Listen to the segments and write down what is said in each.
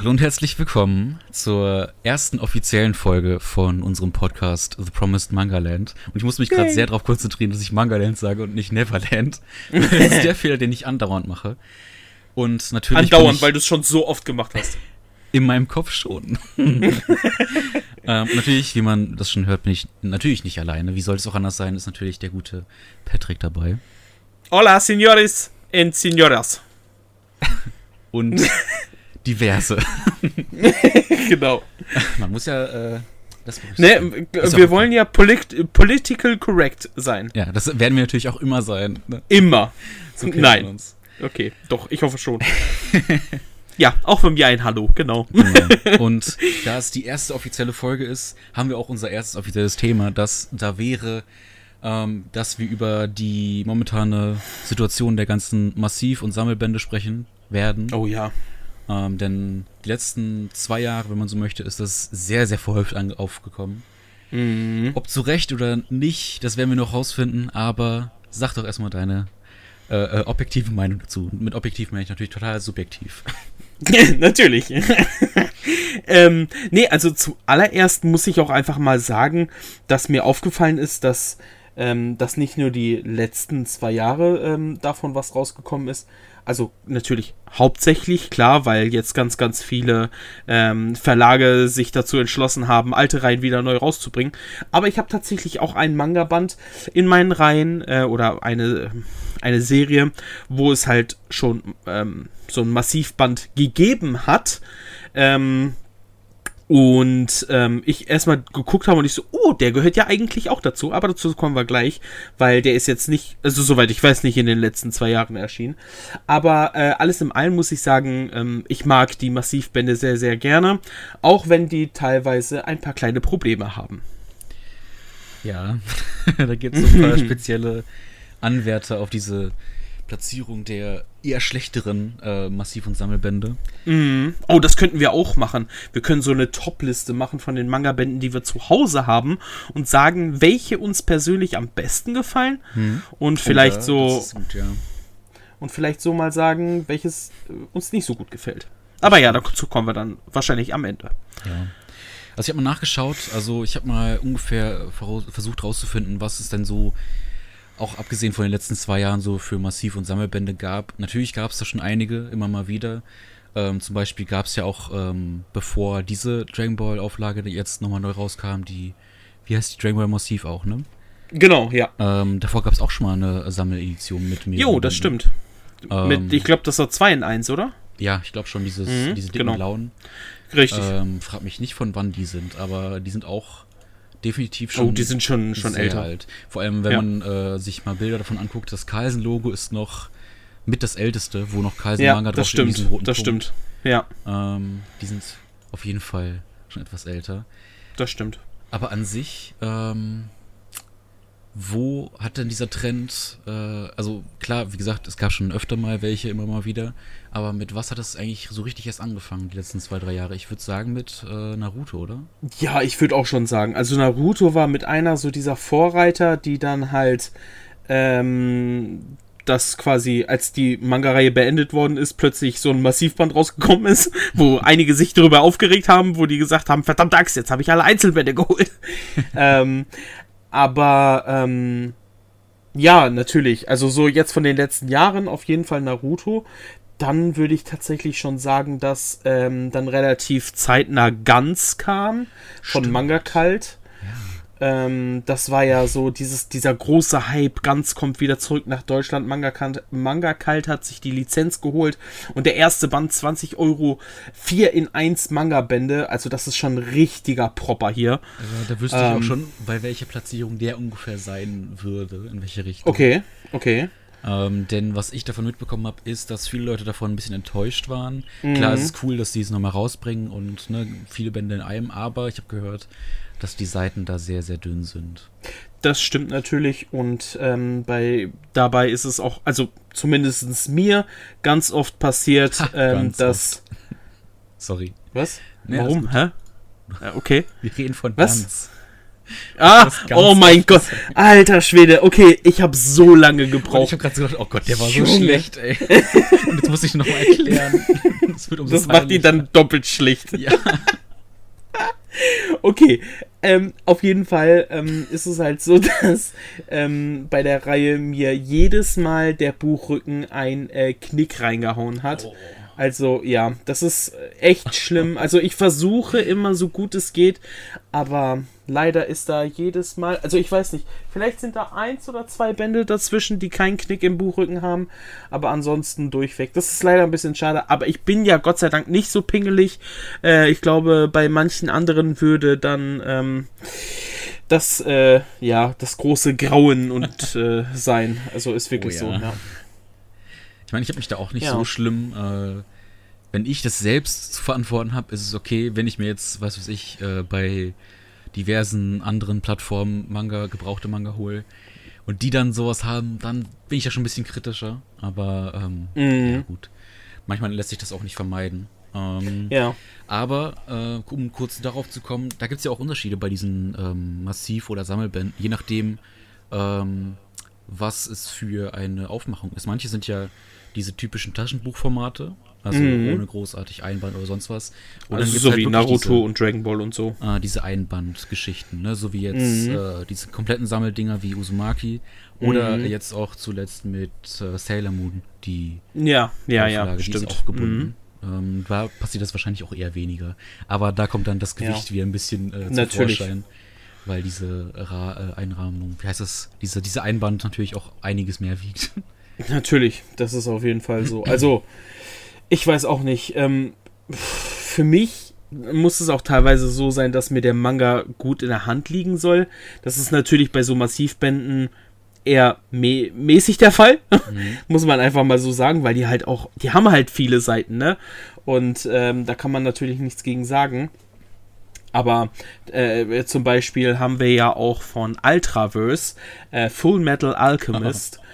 Hallo und herzlich willkommen zur ersten offiziellen Folge von unserem Podcast The Promised Manga Land. Und ich muss mich gerade sehr darauf konzentrieren, dass ich Manga Land sage und nicht Neverland. das ist der Fehler, den ich andauernd mache. Und natürlich. Andauernd, weil du es schon so oft gemacht hast. In meinem Kopf schon. ähm, natürlich, wie man das schon hört, bin ich natürlich nicht alleine. Wie soll es auch anders sein, ist natürlich der gute Patrick dabei. Hola, Signores and Signoras. Und diverse. genau. Man muss ja. Äh, das ne, wir wollen ja polit political correct sein. Ja, das werden wir natürlich auch immer sein. Ne? Immer. So Nein. Okay, doch, ich hoffe schon. Ja, auch von mir ein Hallo, genau. genau. Und da es die erste offizielle Folge ist, haben wir auch unser erstes offizielles Thema, das da wäre, ähm, dass wir über die momentane Situation der ganzen Massiv- und Sammelbände sprechen werden. Oh ja. Ähm, denn die letzten zwei Jahre, wenn man so möchte, ist das sehr, sehr verhäuft aufgekommen. Mhm. Ob zu Recht oder nicht, das werden wir noch rausfinden, aber sag doch erstmal deine äh, äh, objektive Meinung dazu. Mit objektiv meine ich natürlich total subjektiv. Natürlich. ähm, nee, also zuallererst muss ich auch einfach mal sagen, dass mir aufgefallen ist, dass, ähm, dass nicht nur die letzten zwei Jahre ähm, davon was rausgekommen ist. Also natürlich hauptsächlich, klar, weil jetzt ganz, ganz viele ähm, Verlage sich dazu entschlossen haben, alte Reihen wieder neu rauszubringen. Aber ich habe tatsächlich auch einen Manga-Band in meinen Reihen äh, oder eine eine Serie, wo es halt schon ähm, so ein Massivband gegeben hat. Ähm, und ähm, ich erstmal geguckt habe und ich so, oh, der gehört ja eigentlich auch dazu, aber dazu kommen wir gleich, weil der ist jetzt nicht, also soweit ich weiß, nicht in den letzten zwei Jahren erschienen. Aber äh, alles im Allen muss ich sagen, ähm, ich mag die Massivbände sehr, sehr gerne, auch wenn die teilweise ein paar kleine Probleme haben. Ja, da gibt es so ein paar spezielle Anwärter auf diese Platzierung der eher schlechteren äh, Massiv- und Sammelbände. Mm. Oh, das könnten wir auch machen. Wir können so eine Top-Liste machen von den Manga-Bänden, die wir zu Hause haben und sagen, welche uns persönlich am besten gefallen hm. und vielleicht oh, ja, so gut, ja. und vielleicht so mal sagen, welches äh, uns nicht so gut gefällt. Aber ja, dazu kommen wir dann wahrscheinlich am Ende. Ja. Also ich habe mal nachgeschaut, also ich habe mal ungefähr versucht herauszufinden, was es denn so auch abgesehen von den letzten zwei Jahren so für Massiv- und Sammelbände gab. Natürlich gab es da schon einige, immer mal wieder. Ähm, zum Beispiel gab es ja auch, ähm, bevor diese Dragon Ball Auflage jetzt nochmal neu rauskam, die, wie heißt die Dragon Ball Massiv auch, ne? Genau, ja. Ähm, davor gab es auch schon mal eine Sammeledition mit mir. Jo, das stimmt. mit, ähm, ich glaube, das war 2 in 1, oder? Ja, ich glaube schon, dieses, mhm, diese dicken genau. blauen. Richtig. Ähm, frag mich nicht, von wann die sind, aber die sind auch definitiv schon. Oh, die sind schon, schon älter. Alt. Vor allem, wenn ja. man äh, sich mal Bilder davon anguckt, das Carlsen-Logo ist noch mit das älteste, wo noch Carlsen-Manga ja, drauf steht. Das stimmt, das stimmt. Ja. Ähm, die sind auf jeden Fall schon etwas älter. Das stimmt. Aber an sich, ähm, wo hat denn dieser Trend, äh, also klar, wie gesagt, es gab schon öfter mal welche, immer mal wieder, aber mit was hat das eigentlich so richtig erst angefangen, die letzten zwei, drei Jahre? Ich würde sagen mit äh, Naruto, oder? Ja, ich würde auch schon sagen. Also Naruto war mit einer so dieser Vorreiter, die dann halt ähm, das quasi, als die Manga-Reihe beendet worden ist, plötzlich so ein Massivband rausgekommen ist, wo einige sich darüber aufgeregt haben, wo die gesagt haben, verdammt Axt, jetzt habe ich alle Einzelbände geholt. ähm, aber ähm, ja, natürlich. Also so jetzt von den letzten Jahren auf jeden Fall Naruto. Dann würde ich tatsächlich schon sagen, dass ähm, dann relativ zeitnah Ganz kam von Stimmt. Manga Kalt. Ähm, das war ja so dieses, dieser große Hype. Ganz kommt wieder zurück nach Deutschland. Manga, Manga Kalt hat sich die Lizenz geholt und der erste Band 20 Euro, 4 in 1 Manga-Bände. Also, das ist schon ein richtiger Propper hier. Ja, da wüsste ähm, ich auch ähm, schon, bei welcher Platzierung der ungefähr sein würde, in welche Richtung. Okay, okay. Ähm, denn was ich davon mitbekommen habe, ist, dass viele Leute davon ein bisschen enttäuscht waren. Mhm. Klar, es ist cool, dass sie es nochmal rausbringen und ne, viele Bände in einem, aber ich habe gehört, dass die Seiten da sehr, sehr dünn sind. Das stimmt natürlich und ähm, bei dabei ist es auch, also zumindest mir ganz oft passiert, ha, ähm, dass. Oft. Sorry. Was? Nee, Warum? Hä? Ja, okay. Wir reden von Was? Ganz. Ah, oh mein Gott. Alter Schwede. Okay, ich habe so lange gebraucht. ich habe gerade so gedacht, oh Gott, der war Junge. so schlecht, ey. Und jetzt muss ich noch mal erklären. Das, das macht ihn dann doppelt schlecht. Ja. okay, ähm, auf jeden Fall ähm, ist es halt so, dass ähm, bei der Reihe mir jedes Mal der Buchrücken ein äh, Knick reingehauen hat. Oh. Also ja, das ist echt schlimm. Also ich versuche immer so gut es geht, aber leider ist da jedes Mal, also ich weiß nicht, vielleicht sind da eins oder zwei Bände dazwischen, die keinen Knick im Buchrücken haben, aber ansonsten durchweg. Das ist leider ein bisschen schade, aber ich bin ja Gott sei Dank nicht so pingelig. Äh, ich glaube, bei manchen anderen würde dann ähm, das, äh, ja, das große Grauen und äh, sein. Also ist wirklich oh, ja. so, ja. Ich meine, ich habe mich da auch nicht ja. so schlimm. Äh, wenn ich das selbst zu verantworten habe, ist es okay. Wenn ich mir jetzt, was weiß ich, äh, bei diversen anderen Plattformen Manga, gebrauchte Manga hole und die dann sowas haben, dann bin ich ja schon ein bisschen kritischer. Aber ähm, mhm. ja gut. Manchmal lässt sich das auch nicht vermeiden. Ähm, ja. Aber äh, um kurz darauf zu kommen, da gibt es ja auch Unterschiede bei diesen ähm, Massiv- oder Sammelbänden, je nachdem, ähm, was es für eine Aufmachung ist. Manche sind ja diese typischen Taschenbuchformate, also mhm. ohne großartig Einband oder sonst was. Und also so halt wie Naruto diese, und Dragon Ball und so. Äh, diese Einbandgeschichten, ne? so wie jetzt mhm. äh, diese kompletten Sammeldinger wie Uzumaki oder mhm. jetzt auch zuletzt mit äh, Sailor Moon, die ja, ja, Auflage, ja, die stimmt. auch gebunden. Mhm. Ähm, da passiert das wahrscheinlich auch eher weniger. Aber da kommt dann das Gewicht ja. wieder ein bisschen äh, zum Natürlich. Vorschein weil diese Ra äh, Einrahmung, wie heißt das, diese, diese Einband natürlich auch einiges mehr wiegt. Natürlich, das ist auf jeden Fall so. Also, ich weiß auch nicht. Ähm, für mich muss es auch teilweise so sein, dass mir der Manga gut in der Hand liegen soll. Das ist natürlich bei so Massivbänden eher mä mäßig der Fall, mhm. muss man einfach mal so sagen, weil die halt auch, die haben halt viele Seiten, ne? Und ähm, da kann man natürlich nichts gegen sagen. Aber äh, zum Beispiel haben wir ja auch von Ultraverse äh, Full Metal Alchemist.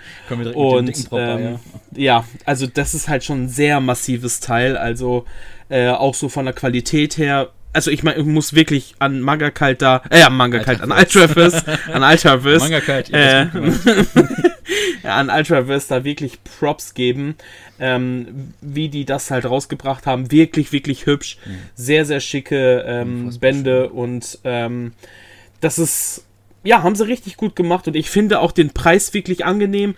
und ähm, ja. ja. also das ist halt schon ein sehr massives Teil. Also äh, auch so von der Qualität her. Also ich meine, ich muss wirklich an Manga Kalt da, äh, ja, Manga Kalt, an Ultraverse, an Ultraverse, Manga Kalt, äh, an Ultraverse da wirklich Props geben, ähm, wie die das halt rausgebracht haben. Wirklich, wirklich hübsch, mhm. sehr, sehr schicke ähm, Bände und ähm, das ist ja, haben sie richtig gut gemacht und ich finde auch den Preis wirklich angenehm.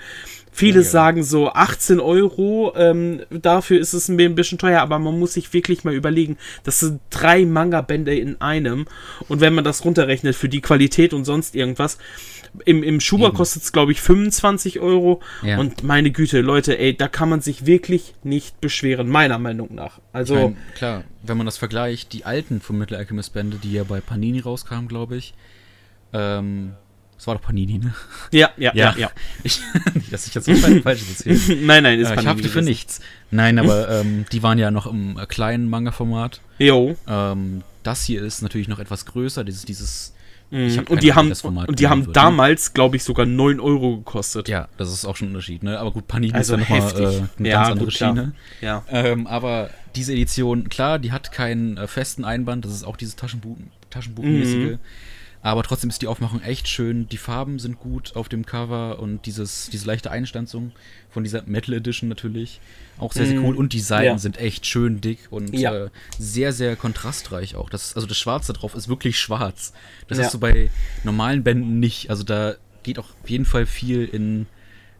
Viele ja, sagen so 18 Euro, ähm, dafür ist es ein bisschen teuer, aber man muss sich wirklich mal überlegen, das sind drei Manga-Bände in einem und wenn man das runterrechnet für die Qualität und sonst irgendwas, im, im Schuber kostet es glaube ich 25 Euro ja. und meine Güte, Leute, ey, da kann man sich wirklich nicht beschweren, meiner Meinung nach. Also ich mein, klar, wenn man das vergleicht, die alten von Metal Alchemist Bände, die ja bei Panini rauskamen, glaube ich, ähm, das war doch Panini, ne? Ja, ja, ja, ja. ja. Ich, nicht, dass ich jetzt was Falsches erzähle. nein, nein, ist äh, Panini. Ich hafte für nichts. Nein, aber ähm, die waren ja noch im äh, kleinen Manga-Format. Jo. Ähm, das hier ist natürlich noch etwas größer, dieses, dieses Mhm. und die haben, und die haben wird, ne? damals, glaube ich, sogar 9 Euro gekostet. Ja, das ist auch schon ein Unterschied, ne? Aber gut, Panini also ist ja nochmal äh, eine ja, ganz andere gut, Schiene. Ja. Ähm, aber diese Edition, klar, die hat keinen äh, festen Einband, das ist auch dieses Taschenbuch, Taschenbuchmäßige. Mhm. Aber trotzdem ist die Aufmachung echt schön. Die Farben sind gut auf dem Cover und dieses, diese leichte Einstanzung von dieser Metal Edition natürlich auch sehr, sehr cool. Und die Seiten ja. sind echt schön dick und ja. äh, sehr, sehr kontrastreich auch. Das, also das Schwarze drauf ist wirklich schwarz. Das ja. hast du bei normalen Bänden nicht. Also da geht auch auf jeden Fall viel in,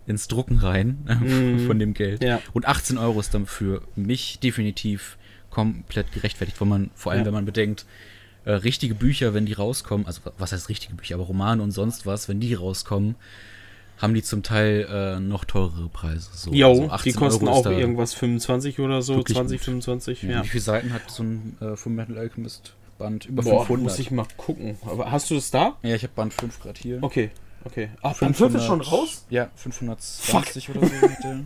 ins Drucken rein mhm. von dem Geld. Und 18 Euro ist dann für mich definitiv komplett gerechtfertigt, weil man, vor allem wenn man bedenkt, äh, richtige Bücher, wenn die rauskommen, also was heißt richtige Bücher, aber Romane und sonst was, wenn die rauskommen, haben die zum Teil äh, noch teurere Preise. So. Jo, also die kosten auch irgendwas 25 oder so, 20, gut. 25. Ja. Ja. Wie viele Seiten hat so ein äh, Full Metal Alchemist Band? Über Boah, 500. muss ich mal gucken. Aber hast du das da? Ja, ich habe Band 5 gerade hier. Okay, okay. Ach, 500, Band 5 ist schon raus? Ja, 520 Fuck. oder so.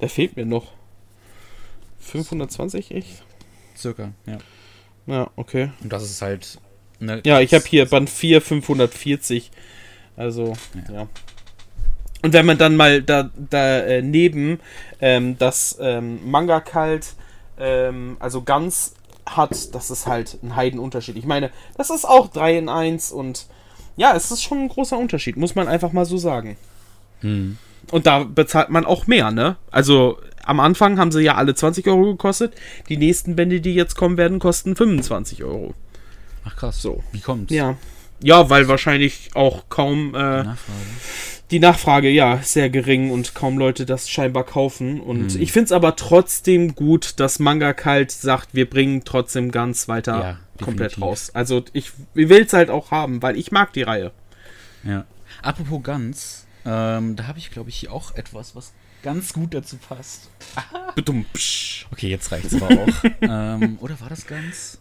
da fehlt mir noch. 520, echt? Circa, ja. Ja, okay. Und das ist halt. Ne, ja, ich habe hier Band 4, 540. Also, ja. ja. Und wenn man dann mal da, daneben äh, ähm, das ähm, Manga kalt, ähm, also ganz hat, das ist halt ein Heidenunterschied. Ich meine, das ist auch 3 in 1 und ja, es ist schon ein großer Unterschied, muss man einfach mal so sagen. Hm. Und da bezahlt man auch mehr, ne? Also am Anfang haben sie ja alle 20 Euro gekostet. Die nächsten Bände, die jetzt kommen werden, kosten 25 Euro. Ach krass. So. Wie kommt's? Ja. Ja, weil wahrscheinlich auch kaum äh, Nachfrage. die Nachfrage, ja, sehr gering und kaum Leute das scheinbar kaufen. Und Hm. ich finde es aber trotzdem gut, dass Manga Kalt sagt, wir bringen trotzdem ganz weiter Ja, komplett definitiv. raus. Also ich, ich will es halt auch haben, weil ich mag die Reihe. Ja. Apropos ganz, ähm, da habe ich, glaube ich, hier auch etwas, was ganz gut dazu passt. Okay, jetzt reicht's aber auch. ähm, oder war das ganz?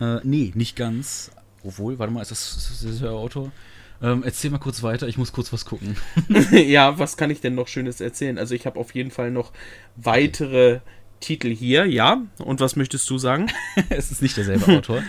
Äh, nee, nicht ganz. Obwohl, warte mal, ist das, ist das der Autor? Ähm, erzähl mal kurz weiter, ich muss kurz was gucken. ja, was kann ich denn noch Schönes erzählen? Also ich habe auf jeden Fall noch weitere Titel hier, ja. Und was möchtest du sagen? es ist nicht derselbe Autor.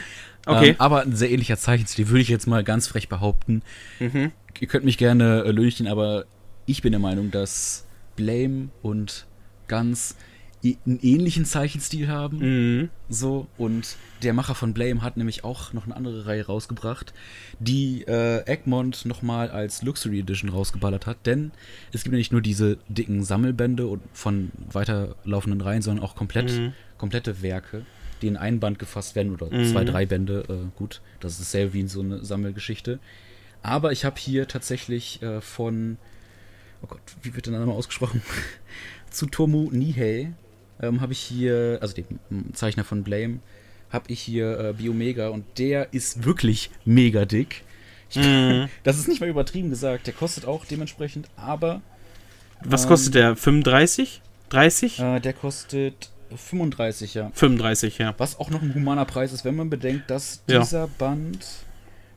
Okay. Ähm, aber ein sehr ähnlicher Zeichenstil, würde ich jetzt mal ganz frech behaupten. Mhm. Ihr könnt mich gerne äh, löchen, aber ich bin der Meinung, dass Blame und Ganz i- einen ähnlichen Zeichenstil haben. Mhm. So, und der Macher von Blame hat nämlich auch noch eine andere Reihe rausgebracht, die äh, Egmont nochmal als Luxury Edition rausgeballert hat, denn es gibt ja nicht nur diese dicken Sammelbände und von weiterlaufenden Reihen, sondern auch komplett, Mhm. komplette Werke, die in einen Band gefasst werden oder Mhm. zwei, drei Bände. Äh, gut, das ist dasselbe wie in so eine Sammelgeschichte. Aber ich habe hier tatsächlich äh, von, oh Gott, wie wird der Name ausgesprochen? Tsutomu Nihei ähm, habe ich hier, also dem mm, Zeichner von Blame, habe ich hier äh, Biomega und der ist wirklich mega dick. Ich, Mhm. Das ist nicht mal übertrieben gesagt, der kostet auch dementsprechend, aber Was Ähm, kostet der? 35? 30? äh, der kostet 35, ja. 35, ja. Was auch noch ein humaner Preis ist, wenn man bedenkt, dass Ja. dieser Band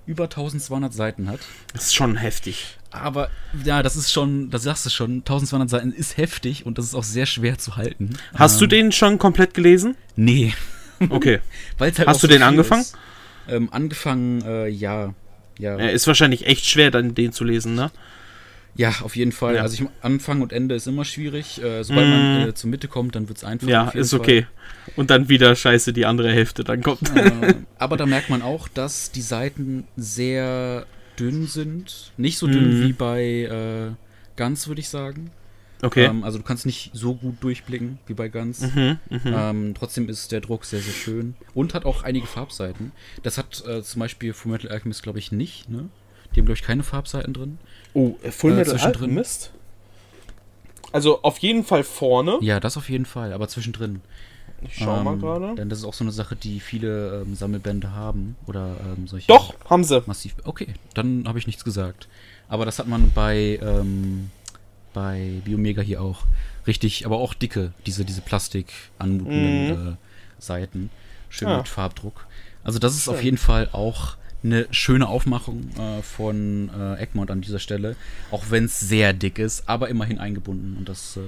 über 1200 Seiten hat. Das ist schon heftig. Aber ja, das ist schon, das sagst du schon, 1200 Seiten ist heftig und das ist auch sehr schwer zu halten. Hast du Ähm, den schon komplett gelesen? Nee. Okay. Halt Hast du so den angefangen? Ähm, angefangen, äh, ja. Ja. Ja, ist wahrscheinlich echt schwer, dann den zu lesen, ne? Ja, auf jeden Fall. Ja. Also ich, Anfang und Ende ist immer schwierig. Äh, sobald Mm. man äh, zur Mitte kommt, dann wird es einfach. Ja, ist okay. Und dann wieder scheiße die andere Hälfte dann kommt. Fall. Äh, aber da merkt man auch, dass die Seiten sehr dünn sind. Nicht so dünn Mhm. wie bei äh, Guns, würde ich sagen. Okay. Ähm, also du kannst nicht so gut durchblicken wie bei Guns. mhm, mhm. Ähm, trotzdem ist der Druck sehr, sehr schön. Und hat auch einige Farbseiten. Das hat äh, zum Beispiel Fullmetal Alchemist, glaube ich, nicht. Ne? Die haben, glaube ich, keine Farbseiten drin. Oh, Full äh, Metal zwischendrin. Alchemist? Also auf jeden Fall vorne. Ja, das auf jeden Fall, aber zwischendrin. Ich schau mal Ähm, gerade. Denn das ist auch so eine Sache, die viele ähm, Sammelbände haben. Oder ähm, solche. Doch, haben sie. Massiv. Okay, dann habe ich nichts gesagt. Aber das hat man bei, ähm, bei Biomega hier auch. Richtig, aber auch dicke, diese, diese Plastik anmutenden äh, Seiten. Schön Ah. mit Farbdruck. Also das ist auf Schön. jeden Fall auch eine schöne Aufmachung äh, von äh, Egmont an dieser Stelle. Auch wenn es sehr dick ist, aber immerhin eingebunden. Und das äh,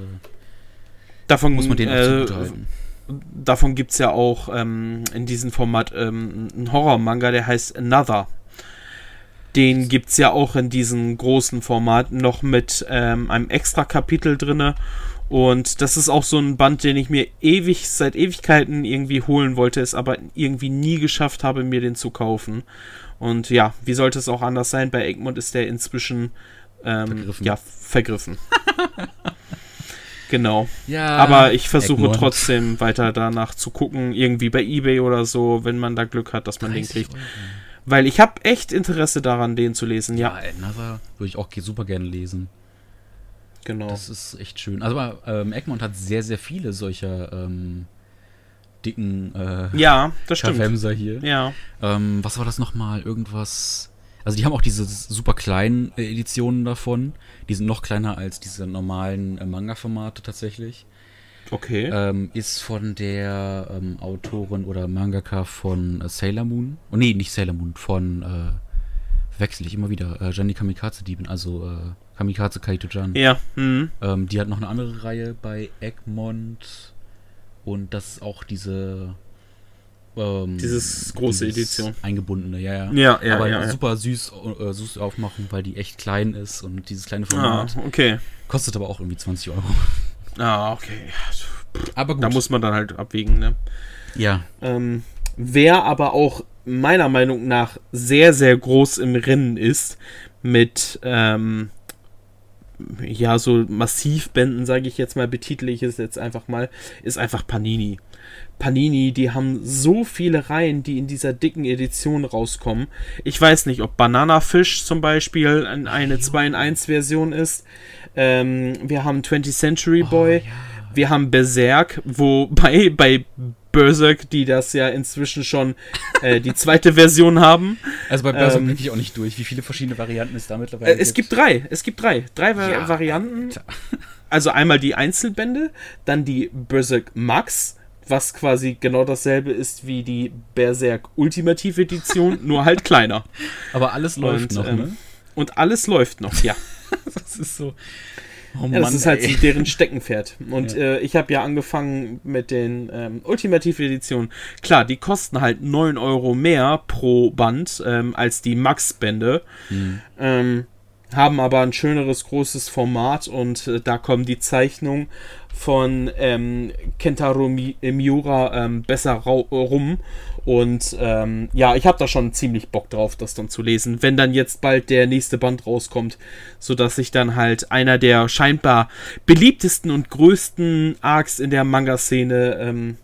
Davon muss man den äh, zugutehalten. Davon gibt es ja auch ähm, in diesem Format ähm, einen Horror-Manga, der heißt Another. Den gibt es ja auch in diesem großen Format noch mit ähm, einem extra Kapitel drinne. Und das ist auch so ein Band, den ich mir ewig, seit Ewigkeiten irgendwie holen wollte, es aber irgendwie nie geschafft habe, mir den zu kaufen. Und ja, wie sollte es auch anders sein? Bei Egmont ist der inzwischen ähm, Vergriffen. ja, vergriffen. genau. Ja, Aber ich versuche Egmont. trotzdem weiter danach zu gucken, irgendwie bei eBay oder so, wenn man da Glück hat, dass man den 30 kriegt. Euro. Weil ich habe echt Interesse daran, den zu lesen. Ja, Ja, Another würde ich auch super gerne lesen. genau. Das ist echt schön. Also aber, ähm, Egmont hat sehr, sehr viele solcher ähm, dicken äh, ja, das stimmt. Schaffhemser hier. Ja. Ähm, was war das nochmal? Irgendwas. Also die haben auch diese super kleinen äh, Editionen davon. Die sind noch kleiner als diese normalen äh, Manga-Formate tatsächlich. Okay. Ähm, ist von der ähm, Autorin oder Mangaka von äh, Sailor Moon. Oh nee, nicht Sailor Moon, von äh, wechsle ich immer wieder. Äh, Gianni Kamikaze Dieben, also äh, Kamikaze Kaito-Jan. ja. Mhm. Ähm, die hat noch eine andere Reihe bei Egmont. Und das ist auch diese. Ähm, Dieses große Edition. Eingebundene, ja, ja. Ja, ja, Aber ja, super süß, äh, süß aufmachen, weil die echt klein ist und dieses kleine Ah, Format okay. kostet aber auch irgendwie 20 Euro. Ah, okay. Aber gut. Da muss man dann halt abwägen, ne? Ja, Ähm, wer aber auch meiner Meinung nach sehr, sehr groß im Rennen ist mit, ähm, ja, so Massivbänden, sage ich jetzt mal, betitle ich es jetzt einfach mal, ist einfach Panini. Panini, die haben so viele Reihen, die in dieser dicken Edition rauskommen. Ich weiß nicht, ob Banana Fish zum Beispiel eine 2 in 1 Version ist. Ähm, wir haben 20th Century Boy. Oh, ja. Wir haben Berserk, wobei bei Berserk, die das ja inzwischen schon äh, die zweite Version haben. Also bei Berserk ähm, ich auch nicht durch, wie viele verschiedene Varianten es da mittlerweile äh, es gibt. Es gibt drei, es gibt drei. Drei ja, Varianten. Alter. Also einmal die Einzelbände, dann die Berserk Max, was quasi genau dasselbe ist wie die Berserk Ultimative Edition, nur halt kleiner. Aber alles läuft und, noch, ähm, ne? Und alles läuft noch, ja. das ist so. Oh ja, das ist halt ey. deren Steckenpferd. Und ja. äh, ich habe ja angefangen mit den ähm, Ultimative Editionen. Klar, die kosten halt 9 Euro mehr pro Band ähm, als die Max-Bände. Mhm. Ähm, haben aber ein schöneres, großes Format und äh, da kommen die Zeichnungen von ähm, Kentaro Mi Miura ähm, besser rum. Und ähm, ja, ich habe da schon ziemlich Bock drauf, das dann zu lesen, wenn dann jetzt bald der nächste Band rauskommt, sodass ich dann halt einer der scheinbar beliebtesten und größten Arcs in der Manga-Szene, ähm,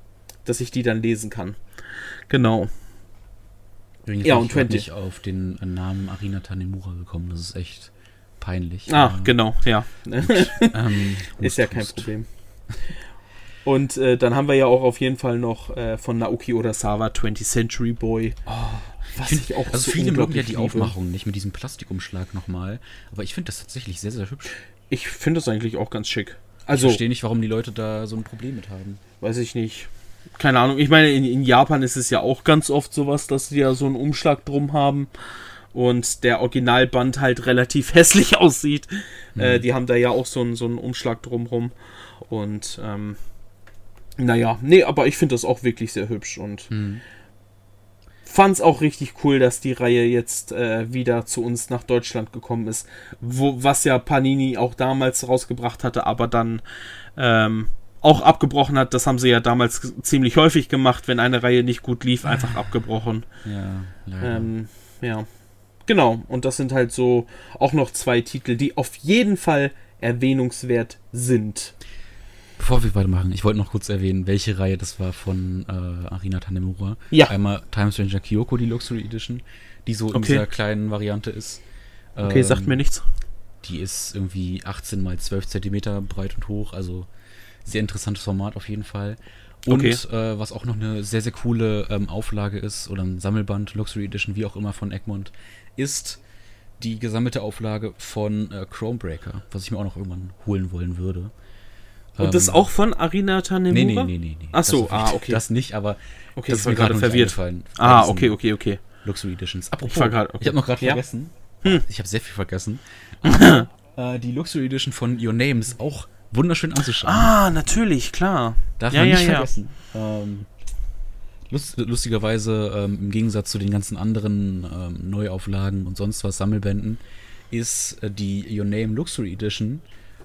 dass ich die dann lesen kann. Genau. Übrigens ja, und 20. Ich auf den Namen Arina Tanemura gekommen, das ist echt peinlich. Ah, äh, genau, ja. Und, ähm, ist ja kein Problem. Und äh, dann haben wir ja auch auf jeden Fall noch äh, von Naoki Urasawa 20th Century Boy. Oh, was find, ich auch also so viele mögen ja die Aufmachung nicht mit diesem Plastikumschlag nochmal. Aber ich finde das tatsächlich sehr, sehr hübsch. Ich finde das eigentlich auch ganz schick. Also, ich verstehe nicht, warum die Leute da so ein Problem mit haben. Weiß ich nicht. Keine Ahnung. Ich meine, in, in Japan ist es ja auch ganz oft sowas, dass die ja so einen Umschlag drum haben und der Originalband halt relativ hässlich aussieht. Mhm. Äh, die haben da ja auch so einen, so einen Umschlag drumrum. Und ähm, naja, nee, aber ich finde das auch wirklich sehr hübsch und fand es auch richtig cool, dass die Reihe jetzt äh, wieder zu uns nach Deutschland gekommen ist. Wo, was ja Panini auch damals rausgebracht hatte, aber dann ähm, auch abgebrochen hat. Das haben sie ja damals ziemlich häufig gemacht, wenn eine Reihe nicht gut lief, einfach abgebrochen. Ja. Ähm, ja. Genau, und das sind halt so auch noch zwei Titel, die auf jeden Fall erwähnungswert sind. Bevor wir weitermachen, ich wollte noch kurz erwähnen, welche Reihe das war von äh, Arina Tanemura. Ja. Einmal Time Stranger Kyoko, die Luxury Edition, die so okay. in dieser kleinen Variante ist. Okay, ähm, sagt mir nichts. Die ist irgendwie 18 mal 12 Zentimeter breit und hoch, also sehr interessantes Format auf jeden Fall. Und okay. äh, was auch noch eine sehr, sehr coole ähm, Auflage ist, oder ein Sammelband, Luxury Edition, wie auch immer von Egmont, ist die gesammelte Auflage von äh, Chromebreaker, was ich mir auch noch irgendwann holen wollen würde. Und ähm, das auch von Arina Tanemura? Nee, nee, nee, nee. nee. Ach so, ah, okay. Das nicht, aber okay, das ist mir gerade verwirrt. Ah, okay, okay, okay. Luxury Editions. Apropos, ich, okay. ich habe noch gerade ja? vergessen. Hm. Ich habe sehr viel vergessen. Aber, äh, die Luxury Edition von Your Name ist auch wunderschön anzuschauen. Ah, natürlich, klar. Darf ja, man nicht ja, vergessen. Ähm, lust, lustigerweise, ähm, im Gegensatz zu den ganzen anderen ähm, Neuauflagen und sonst was Sammelbänden, ist äh, die Your Name Luxury Edition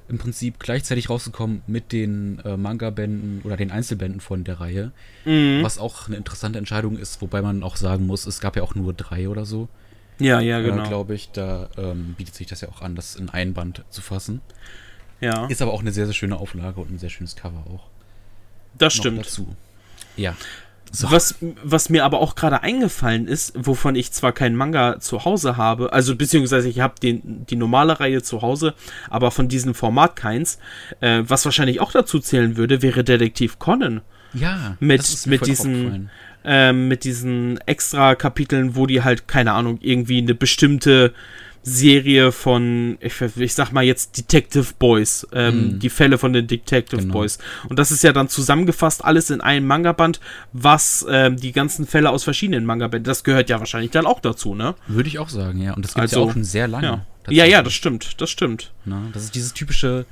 im Prinzip gleichzeitig rausgekommen mit den äh, Manga-Bänden oder den Einzelbänden von der Reihe. Mhm. Was auch eine interessante Entscheidung ist, wobei man auch sagen muss, es gab ja auch nur drei oder so. Ja, ja, genau. Äh, Glaube ich, da ähm, bietet sich das ja auch an, das in ein Band zu fassen. Ja. Ist aber auch eine sehr, sehr schöne Auflage und ein sehr schönes Cover auch. Das stimmt. Dazu. Ja. So. Was, was mir aber auch gerade eingefallen ist, wovon ich zwar keinen Manga zu Hause habe, also beziehungsweise ich habe die normale Reihe zu Hause, aber von diesem Format keins, äh, was wahrscheinlich auch dazu zählen würde, wäre Detektiv Conan. Ja, mit, mit diesen ähm, mit diesen extra Kapiteln, wo die halt, keine Ahnung, irgendwie eine bestimmte Serie von, ich, ich sag mal jetzt Detective Boys, ähm, mhm. die Fälle von den Detective genau. Boys. Und das ist ja dann zusammengefasst alles in einem Manga-Band, was ähm, die ganzen Fälle aus verschiedenen Manga-Bänden, das gehört ja wahrscheinlich dann auch dazu, ne? Würde ich auch sagen, ja. Und das gibt also, ja auch schon sehr lange. Ja. ja, ja, das stimmt, das stimmt. Na, das ist dieses typische,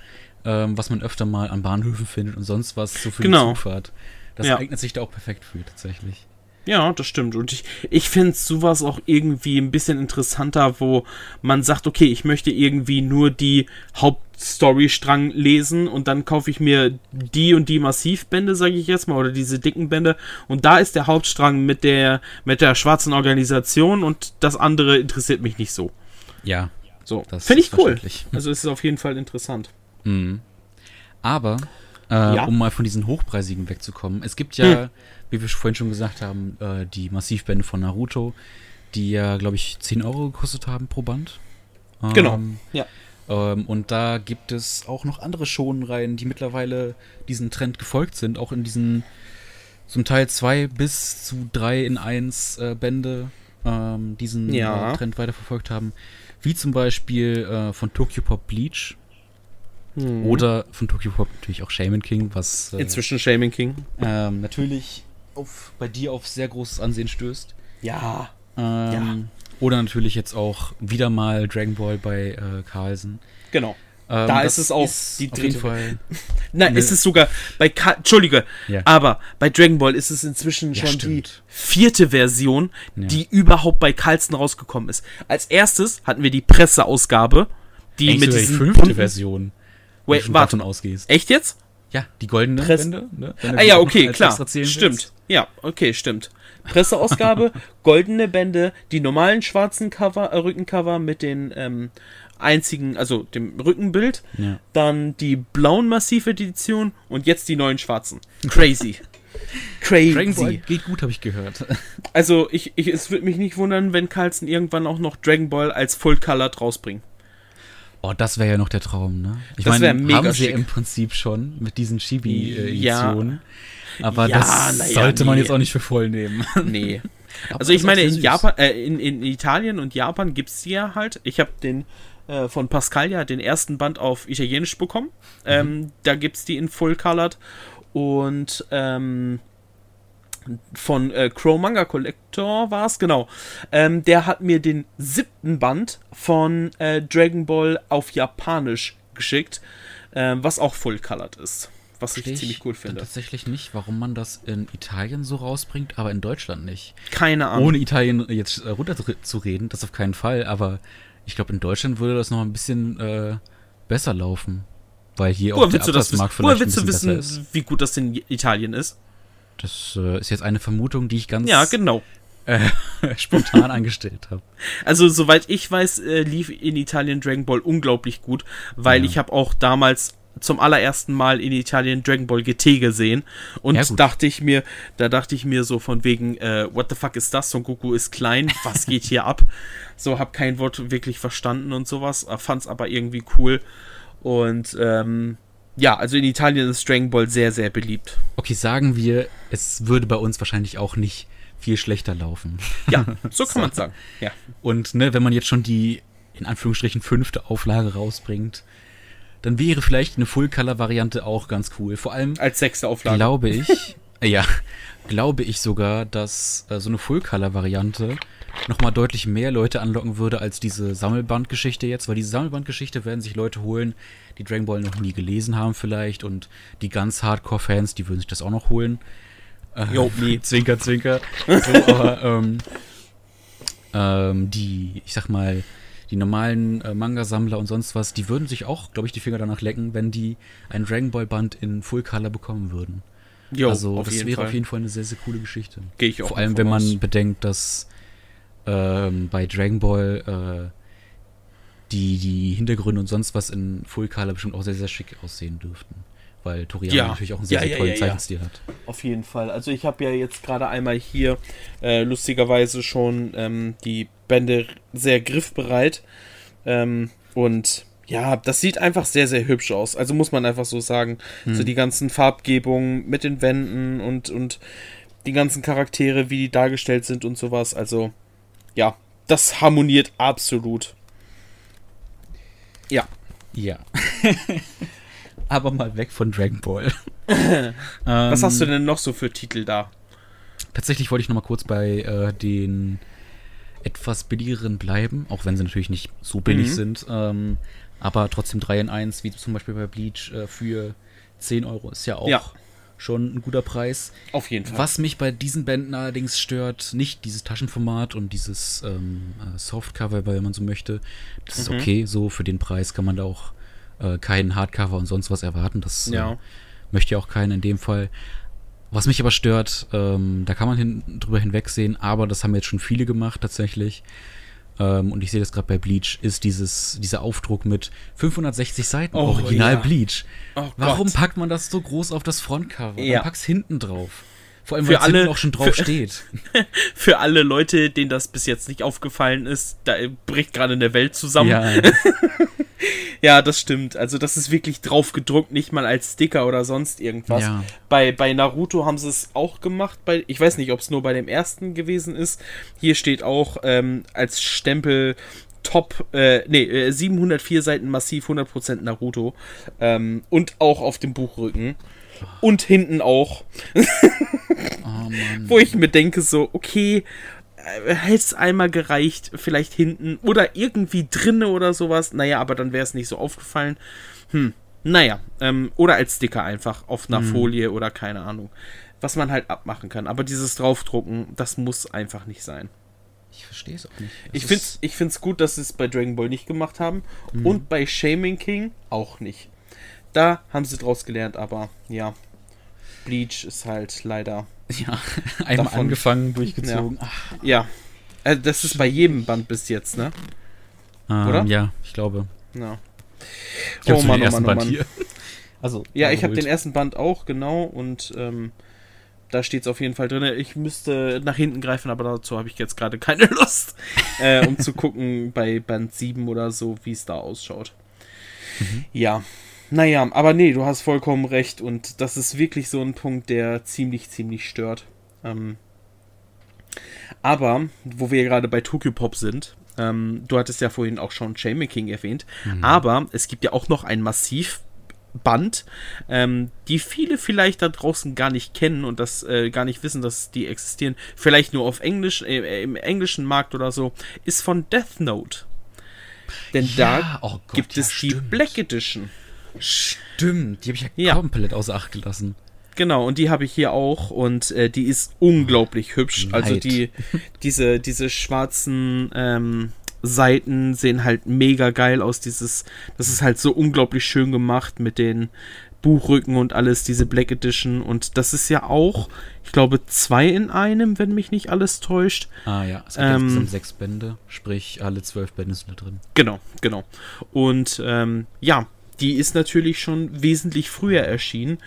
ähm, was man öfter mal an Bahnhöfen findet und sonst was so für genau. die Zugfahrt. Das ja. eignet sich da auch perfekt für, tatsächlich. Ja, das stimmt. Und ich, ich finde sowas auch irgendwie ein bisschen interessanter, wo man sagt, okay, ich möchte irgendwie nur die Hauptstory-Strang lesen und dann kaufe ich mir die und die Massivbände, sage ich jetzt mal, oder diese dicken Bände. Und da ist der Hauptstrang mit der, mit der schwarzen Organisation und das andere interessiert mich nicht so. Ja. So, finde ich cool. Also es ist auf jeden Fall interessant. Mhm. Aber, äh, ja. um mal von diesen Hochpreisigen wegzukommen, es gibt ja, hm. wie wir vorhin schon gesagt haben, äh, die Massivbände von Naruto, die ja, glaube ich, 10 Euro gekostet haben pro Band. Ähm, genau, ja. Ähm, und da gibt es auch noch andere Schonenreihen, die mittlerweile diesen Trend gefolgt sind, auch in diesen zum Teil zwei bis zu drei in eins äh, Bände ähm, diesen ja. äh, Trend weiterverfolgt haben. Wie zum Beispiel äh, von Tokyo Pop Bleach. Hm. Oder von Tokyo Pop natürlich auch Shaman King, was. Äh, Inzwischen Shaman King. Ähm, natürlich auf, bei dir auf sehr großes Ansehen stößt. Ja. Ähm, ja. Oder natürlich jetzt auch wieder mal Dragon Ball bei äh, Carlsen. Genau. Ähm, da ist es auch ist die dritte. Fall Nein, ist es sogar bei Ka Entschuldige, ja. aber bei Dragon Ball ist es inzwischen ja, schon stimmt. die vierte Version, ja. die überhaupt bei Carlsen rausgekommen ist. Als erstes hatten wir die Presseausgabe, die Echt, mit diesen die fünfte bunten Version. Wait, warte. ausgehst. Echt jetzt? Ja, die goldene Presse. Wende. Ne? Ah ja, okay, klar. Stimmt. Willst. Ja, okay, stimmt. Presseausgabe, goldene Bände, die normalen schwarzen Cover, äh, Rückencover mit den ähm, einzigen, also dem Rückenbild, ja. dann die blauen Massiv-Edition und jetzt die neuen schwarzen. Crazy. Crazy. Dragon Ball geht gut, habe ich gehört. Also, ich, ich, es würde mich nicht wundern, wenn Carlson irgendwann auch noch Dragon Ball als Full Color rausbringt. Oh, das wäre ja noch der Traum, ne? Ich meine, haben sie schick. im Prinzip schon mit diesen Chibi-Editionen. Ja. Aber ja, das ja, sollte man nee. jetzt auch nicht für voll nehmen. Nee. also ich meine, in Japan, äh, in, in Italien und Japan gibt es die ja halt. Ich habe den äh, von Pascalia den ersten Band auf Italienisch bekommen. Mhm. Ähm, da gibt es die in Full Colored. Und ähm, von äh, Crow Manga Collector war es, genau. Ähm, der hat mir den siebten Band von äh, Dragon Ball auf Japanisch geschickt, äh, was auch full colored ist. Was ich, ich ziemlich cool finde. Tatsächlich nicht, warum man das in Italien so rausbringt, aber in Deutschland nicht. Keine Ahnung. Ohne Italien jetzt äh, runter zu reden, das auf keinen Fall, aber ich glaube, in Deutschland würde das noch ein bisschen äh, besser laufen. Weil hier Woher auch der Absatzmarkt vielleicht Woher willst du wissen, wie gut das in Italien ist? Das äh, ist jetzt eine Vermutung, die ich ganz ja, genau. äh, spontan angestellt habe. Also, soweit ich weiß, äh, lief in Italien Dragon Ball unglaublich gut, weil ja. ich habe auch damals zum allerersten Mal in Italien Dragon Ball GT gesehen und ja, dachte ich mir, da dachte ich mir so von wegen, äh, what the fuck ist das? Son Goku ist klein, was geht hier ab? So, hab kein Wort wirklich verstanden und sowas, äh, fand's aber irgendwie cool und ähm, ja, also in Italien ist Dragon Ball sehr, sehr beliebt. Okay, sagen wir, es würde bei uns wahrscheinlich auch nicht viel schlechter laufen. Ja, so kann so. man sagen. Ja. Und ne, wenn man jetzt schon die in Anführungsstrichen fünfte Auflage rausbringt, dann wäre vielleicht eine Full-Color-Variante auch ganz cool. Vor allem als sechste Auflage. Glaube ich, ja, glaube ich sogar, dass äh, so eine Full-Color-Variante nochmal deutlich mehr Leute anlocken würde als diese Sammelbandgeschichte jetzt, weil diese Sammelbandgeschichte werden sich Leute holen, die Dragon Ball noch nie gelesen haben vielleicht und die ganz Hardcore-Fans, die würden sich das auch noch holen. Äh, jo, nee. zwinker, zwinker. So, aber ähm, ähm, die, ich sag mal, die normalen äh, Manga-Sammler und sonst was, die würden sich auch, glaube ich, die Finger danach lecken, wenn die ein Dragon Ball Band in Full Color bekommen würden. Jo, also das wäre Fall. auf jeden Fall eine sehr, sehr coole Geschichte. Gehe ich auch Vor allem, wenn man bedenkt, dass ähm, bei Dragon Ball äh, die, die Hintergründe und sonst was in Full Color bestimmt auch sehr, sehr schick aussehen dürften. Weil Toriyama ja. natürlich auch einen sehr, ja, sehr tollen ja, Zeichenstil hat. Auf jeden Fall. Also ich habe ja jetzt gerade einmal hier äh, lustigerweise schon ähm, die Bände sehr griffbereit. Ähm, und ja, das sieht einfach sehr, sehr hübsch aus. Also muss man einfach so sagen. Hm. So die ganzen Farbgebungen mit den Wänden und, und die ganzen Charaktere, wie die dargestellt sind und sowas. Also ja, das harmoniert absolut. Ja. Ja. Aber mal weg von Dragon Ball. Was hast du denn noch so für Titel da? Tatsächlich wollte ich noch mal kurz bei äh, den etwas billigeren bleiben, auch wenn sie natürlich nicht so billig mhm. sind. Ähm, aber trotzdem 3 in 1, wie zum Beispiel bei Bleach, äh, für 10 Euro ist ja auch ja. Schon ein guter Preis. Auf jeden Fall. Was mich bei diesen Bänden allerdings stört, nicht dieses Taschenformat und dieses ähm, äh, Softcover, weil man so möchte. Das ist Mhm. okay, so für den Preis kann man da auch äh, keinen Hardcover und sonst was erwarten. Das Ja. äh, möchte ja auch keiner in dem Fall. Was mich aber stört, ähm, da kann man hin, drüber hinwegsehen, aber das haben jetzt schon viele gemacht tatsächlich. Ähm, und ich sehe das gerade bei Bleach, ist dieses, dieser Aufdruck mit 560 Seiten, Oh, Original ja. Bleach. Oh Warum packt man das so groß auf das Frontcover? Ja. Dann pack's hinten drauf. Vor allem, weil es alle- auch schon drauf für- steht. Für alle Leute, denen das bis jetzt nicht aufgefallen ist, da bricht gerade eine Welt zusammen. Ja. Ja, das stimmt. Also das ist wirklich drauf gedruckt, nicht mal als Sticker oder sonst irgendwas. Ja. Bei, bei Naruto haben sie es auch gemacht. Bei, ich weiß nicht, ob es nur bei dem ersten gewesen ist. Hier steht auch ähm, als Stempel Top, äh, nee, äh, 704 Seiten massiv, 100% Naruto. Ähm, und auch auf dem Buchrücken. Und hinten auch. oh. Wo ich mir denke, so, okay, äh, hätte es einmal gereicht, vielleicht hinten oder irgendwie drinne oder sowas. Naja, aber dann wäre es nicht so aufgefallen. Hm, naja, ähm, oder als Sticker einfach auf einer Folie oder keine Ahnung. Was man halt abmachen kann. Aber dieses Draufdrucken, das muss einfach nicht sein. Ich verstehe es auch nicht. Es Ich finde ich find's gut, dass sie es bei Dragon Ball nicht gemacht haben. Und bei Shaming King auch nicht. Da haben sie draus gelernt, aber ja. Bleach ist halt leider Ja, einmal Davon- angefangen, durchgezogen. Ach, Ja. Also das ist bei jedem Band bis jetzt, ne? ähm, Oder? Ja, ich glaube. Ja. Ich Oh Mann, den oh ersten Mann, oh Band Mann. hier. Also, Ja, ich habe den ersten Band auch, genau. Und ähm, da steht es auf jeden Fall drin. Ich müsste nach hinten greifen, aber dazu habe ich jetzt gerade keine Lust, äh, um zu gucken bei Band 7 oder so, wie es da ausschaut. Ja. Naja, aber nee, du hast vollkommen recht. Und das ist wirklich so ein Punkt, der ziemlich, ziemlich stört. Ähm, aber, wo wir gerade bei Tokyo Pop sind, ähm, du hattest ja vorhin auch schon Shaman King erwähnt, aber es gibt ja auch noch ein Massivband, ähm, die viele vielleicht da draußen gar nicht kennen und das äh, gar nicht wissen, dass die existieren. Vielleicht nur auf Englisch, äh, im englischen Markt oder so, ist von Death Note. Denn Ja, da oh Gott, gibt ja, es die stimmt. Black Edition. Stimmt, die habe ich ja, Ja. komplett außer Acht gelassen. Genau, und die habe ich hier auch und äh, die ist unglaublich hübsch. Also Neid. die, diese, diese schwarzen ähm, Seiten sehen halt mega geil aus. Dieses, das ist halt so unglaublich schön gemacht mit den Buchrücken und alles, diese Black Edition. Und das ist ja auch, ich glaube, zwei in einem, wenn mich nicht alles täuscht. Ah ja, es gibt Ähm, insgesamt sechs Bände, sprich alle zwölf Bände sind da drin. Genau, genau. Und ähm, ja, die ist natürlich schon wesentlich früher erschienen.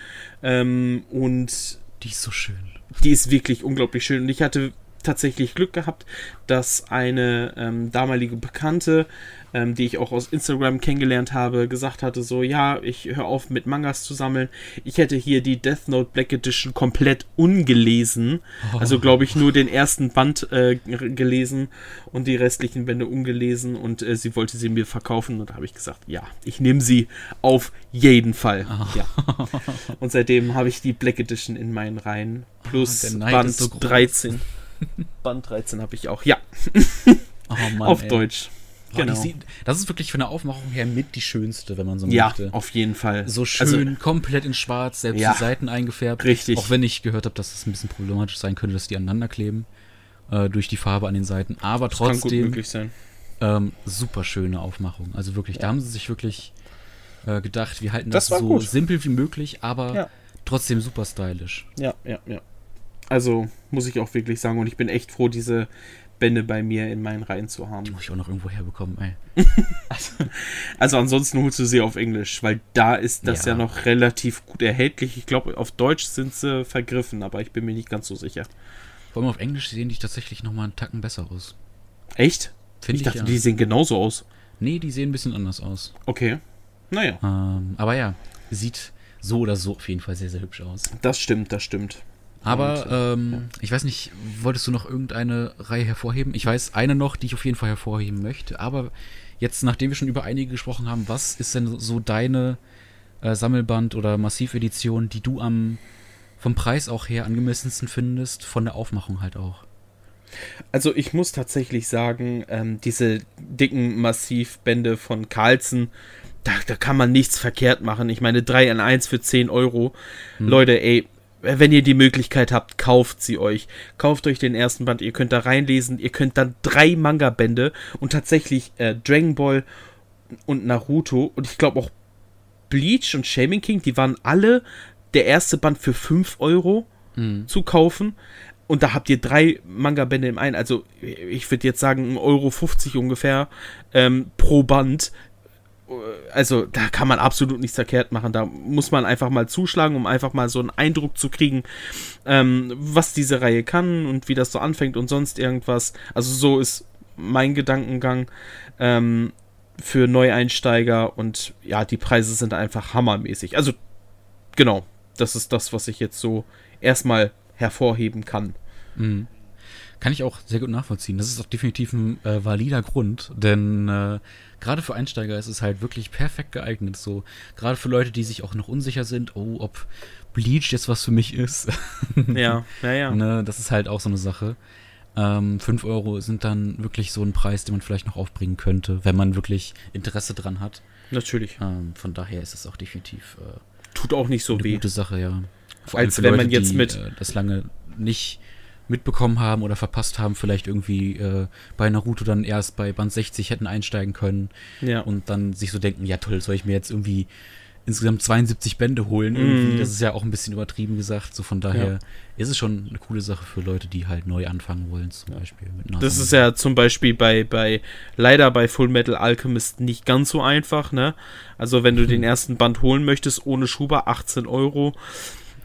Ähm, und Die ist so schön. die ist wirklich unglaublich schön. Und ich hatte tatsächlich Glück gehabt, dass eine ähm, damalige Bekannte, ähm, die ich auch aus Instagram kennengelernt habe, gesagt hatte, so, ja, ich höre auf mit Mangas zu sammeln. Ich hätte hier die Death Note Black Edition komplett ungelesen. Also, glaube ich, nur den ersten Band äh, gelesen und die restlichen Bände ungelesen. Und äh, sie wollte sie mir verkaufen. Und da habe ich gesagt, ja, ich nehme sie auf jeden Fall. Ja. Und seitdem habe ich die Black Edition in meinen Reihen. Plus Neid Band so groß. 13. Band 13 habe ich auch. Ja, Oh Mann, auf ey. Deutsch. Boah, genau. die das ist wirklich von der Aufmachung her mit die schönste, wenn man so Ja, möchte. auf jeden Fall. So schön, Also, komplett in schwarz, selbst Ja. die Seiten eingefärbt. Richtig. Auch wenn ich gehört habe, dass es ein bisschen problematisch sein könnte, dass die aneinander kleben. Äh, durch die Farbe an den Seiten. Aber kann gut trotzdem möglich sein. ähm, super schöne Aufmachung. Also wirklich, da haben sie sich wirklich äh, gedacht, wir halten Das das, so gut. simpel wie möglich, aber Ja. trotzdem super stylisch. Ja, ja, ja. Also, muss ich auch wirklich sagen. Und ich bin echt froh, diese Bände bei mir in meinen Reihen zu haben. Die muss ich auch noch irgendwo herbekommen, ey. Also, ansonsten holst du sie auf Englisch, weil da ist das ja, Ja. noch relativ gut erhältlich. Ich glaube, auf Deutsch sind sie vergriffen, aber ich bin mir nicht ganz so sicher. Vor allem auf Englisch sehen die tatsächlich nochmal einen Tacken besser aus. Echt? Finde Ich ich, dachte, ja. die sehen genauso aus. Nee, die sehen ein bisschen anders aus. Okay. Naja, Ähm, aber ja, sieht so oder so auf jeden Fall sehr, sehr hübsch aus. das stimmt, das stimmt. Aber äh, ähm, ich weiß nicht, wolltest du noch irgendeine Reihe hervorheben? Ich weiß eine noch, die ich auf jeden Fall hervorheben möchte. Aber jetzt, nachdem wir schon über einige gesprochen haben, was ist denn so deine äh, Sammelband- oder Massivedition, die du am vom Preis auch her angemessensten findest, von der Aufmachung halt auch? Also ich muss tatsächlich sagen, ähm, diese dicken Massivbände von Carlsen, da, da kann man nichts verkehrt machen. Ich meine, 3 in 1 für 10 Euro. Leute, ey, wenn ihr die Möglichkeit habt, kauft sie euch. Kauft euch den ersten Band, ihr könnt da reinlesen, ihr könnt dann drei Manga-Bände und tatsächlich äh, Dragon Ball und Naruto und ich glaube auch Bleach und Shaming King, die waren alle der erste Band für 5 Euro mhm. zu kaufen. Und da habt ihr drei Manga-Bände im einen. Also, ich würde jetzt sagen, 1,50 Euro ungefähr ähm, pro Band. Also, da kann man absolut nichts verkehrt machen. Da muss man einfach mal zuschlagen, um einfach mal so einen Eindruck zu kriegen, ähm, was diese Reihe kann und wie das so anfängt und sonst irgendwas. Also, so ist mein Gedankengang. Ähm, für Neueinsteiger und ja, die Preise sind einfach hammermäßig. Also, genau, das ist das, was ich jetzt so erstmal hervorheben kann. Mhm. Kann ich auch sehr gut nachvollziehen. Das ist auch definitiv ein äh, valider Grund, denn äh, gerade für Einsteiger ist es halt wirklich perfekt geeignet. So, gerade für Leute, die sich auch noch unsicher sind, oh, ob Bleach jetzt was für mich ist. ja, ja, ja. ne, das ist halt auch so eine Sache. Ähm, 5 Euro sind dann wirklich so ein Preis, den man vielleicht noch aufbringen könnte, wenn man wirklich Interesse dran hat. Natürlich. Ähm, von daher ist es auch definitiv. Äh, Tut auch nicht so eine weh. gute Sache, ja. Vor Als wenn Leute, man jetzt die, mit. Äh, das lange nicht mitbekommen haben oder verpasst haben, vielleicht irgendwie äh, bei Naruto dann erst bei Band 60 hätten einsteigen können. Ja. Und dann sich so denken, ja toll, soll ich mir jetzt irgendwie insgesamt 72 Bände holen. Irgendwie. Mm. Das ist ja auch ein bisschen übertrieben gesagt. So von daher ja. ist es schon eine coole Sache für Leute, die halt neu anfangen wollen, zum Beispiel. das ist ja zum Beispiel bei, bei, leider bei Full Metal Alchemist nicht ganz so einfach, ne? Also wenn du hm. den ersten Band holen möchtest, ohne Schuber, 18 Euro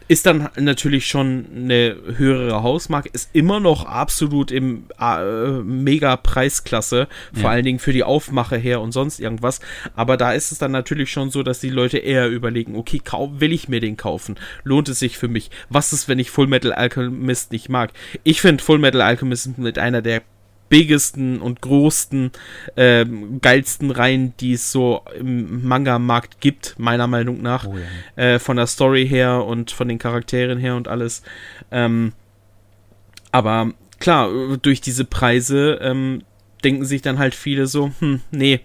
ist dann natürlich schon eine höhere Hausmarke, ist immer noch absolut im äh, mega Preisklasse, vor ja. allen Dingen für die Aufmache her und sonst irgendwas. Aber da ist es dann natürlich schon so, dass die Leute eher überlegen, okay, will ich mir den kaufen? Lohnt es sich für mich? Was ist, wenn ich Full Metal Alchemist nicht mag? Ich finde Full Metal Alchemist mit einer der biggesten und größten, äh, geilsten Reihen, die es so im Manga-Markt gibt, meiner Meinung nach. Oh, ja. äh, von der Story her und von den Charakteren her und alles. Ähm, aber klar, durch diese Preise ähm, denken sich dann halt viele so, hm, nee,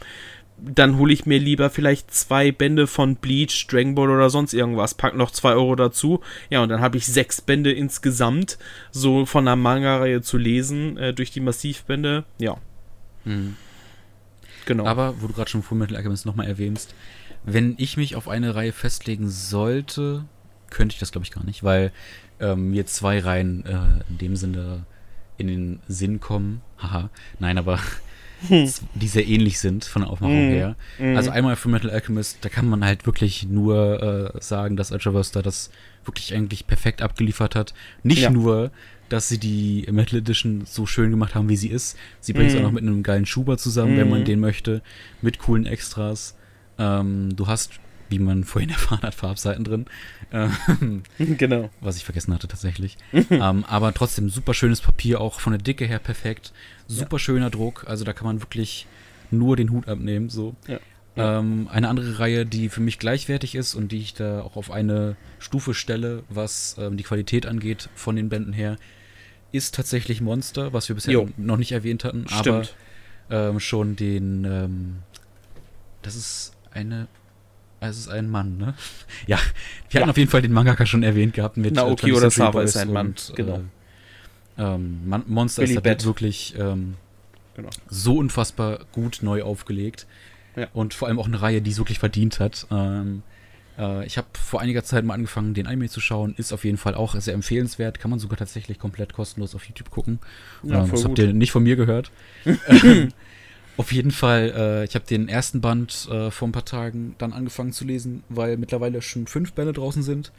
dann hole ich mir lieber vielleicht zwei Bände von Bleach, Dragon Ball oder sonst irgendwas, pack noch zwei Euro dazu. Ja, und dann habe ich sechs Bände insgesamt, so von der Manga-Reihe zu lesen, äh, durch die Massivbände. Ja. Mhm. Genau. Aber, wo du gerade schon Fullmetal Alchemist nochmal erwähnst, wenn ich mich auf eine Reihe festlegen sollte, könnte ich das, glaube ich, gar nicht, weil ähm, mir zwei Reihen äh, in dem Sinne in den Sinn kommen. Haha, nein, aber hm. die sehr ähnlich sind von der Aufmachung hm. her. Hm. Also einmal für Metal Alchemist, da kann man halt wirklich nur äh, sagen, dass Ultraverse da das wirklich eigentlich perfekt abgeliefert hat. Nicht ja. nur, dass sie die Metal Edition so schön gemacht haben, wie sie ist. Sie bringt es auch noch mit einem geilen Schuber zusammen, wenn man den möchte, mit coolen Extras. Ähm, du hast wie man vorhin erfahren hat, Farbseiten drin. Ähm, genau. Was ich vergessen hatte tatsächlich. ähm, aber trotzdem super schönes Papier, auch von der Dicke her perfekt. Super schöner Druck, also da kann man wirklich nur den Hut abnehmen. So. Ja. Ähm, eine andere Reihe, die für mich gleichwertig ist und die ich da auch auf eine Stufe stelle, was ähm, die Qualität angeht von den Bänden her, ist tatsächlich Monster, was wir bisher jo. noch nicht erwähnt hatten, Stimmt. aber ähm, schon den, ähm, das ist eine es ist ein Mann, ne? Ja, wir ja. hatten auf jeden Fall den Mangaka schon erwähnt gehabt mit Naoki äh, Urasawa ist ein Mann, und, genau. Äh, ähm, Monster Billy ist halt wirklich ähm, genau. so unfassbar gut neu aufgelegt. Ja. Und vor allem auch eine Reihe, die es wirklich verdient hat. Ähm, äh, ich habe vor einiger Zeit mal angefangen, den Anime zu schauen. Ist auf jeden Fall auch sehr empfehlenswert. Kann man sogar tatsächlich komplett kostenlos auf YouTube gucken. Ja, ähm, das habt ihr nicht von mir gehört. Ähm, auf jeden Fall, äh, ich habe den ersten Band äh, vor ein paar Tagen dann angefangen zu lesen, weil mittlerweile schon fünf Bände draußen sind.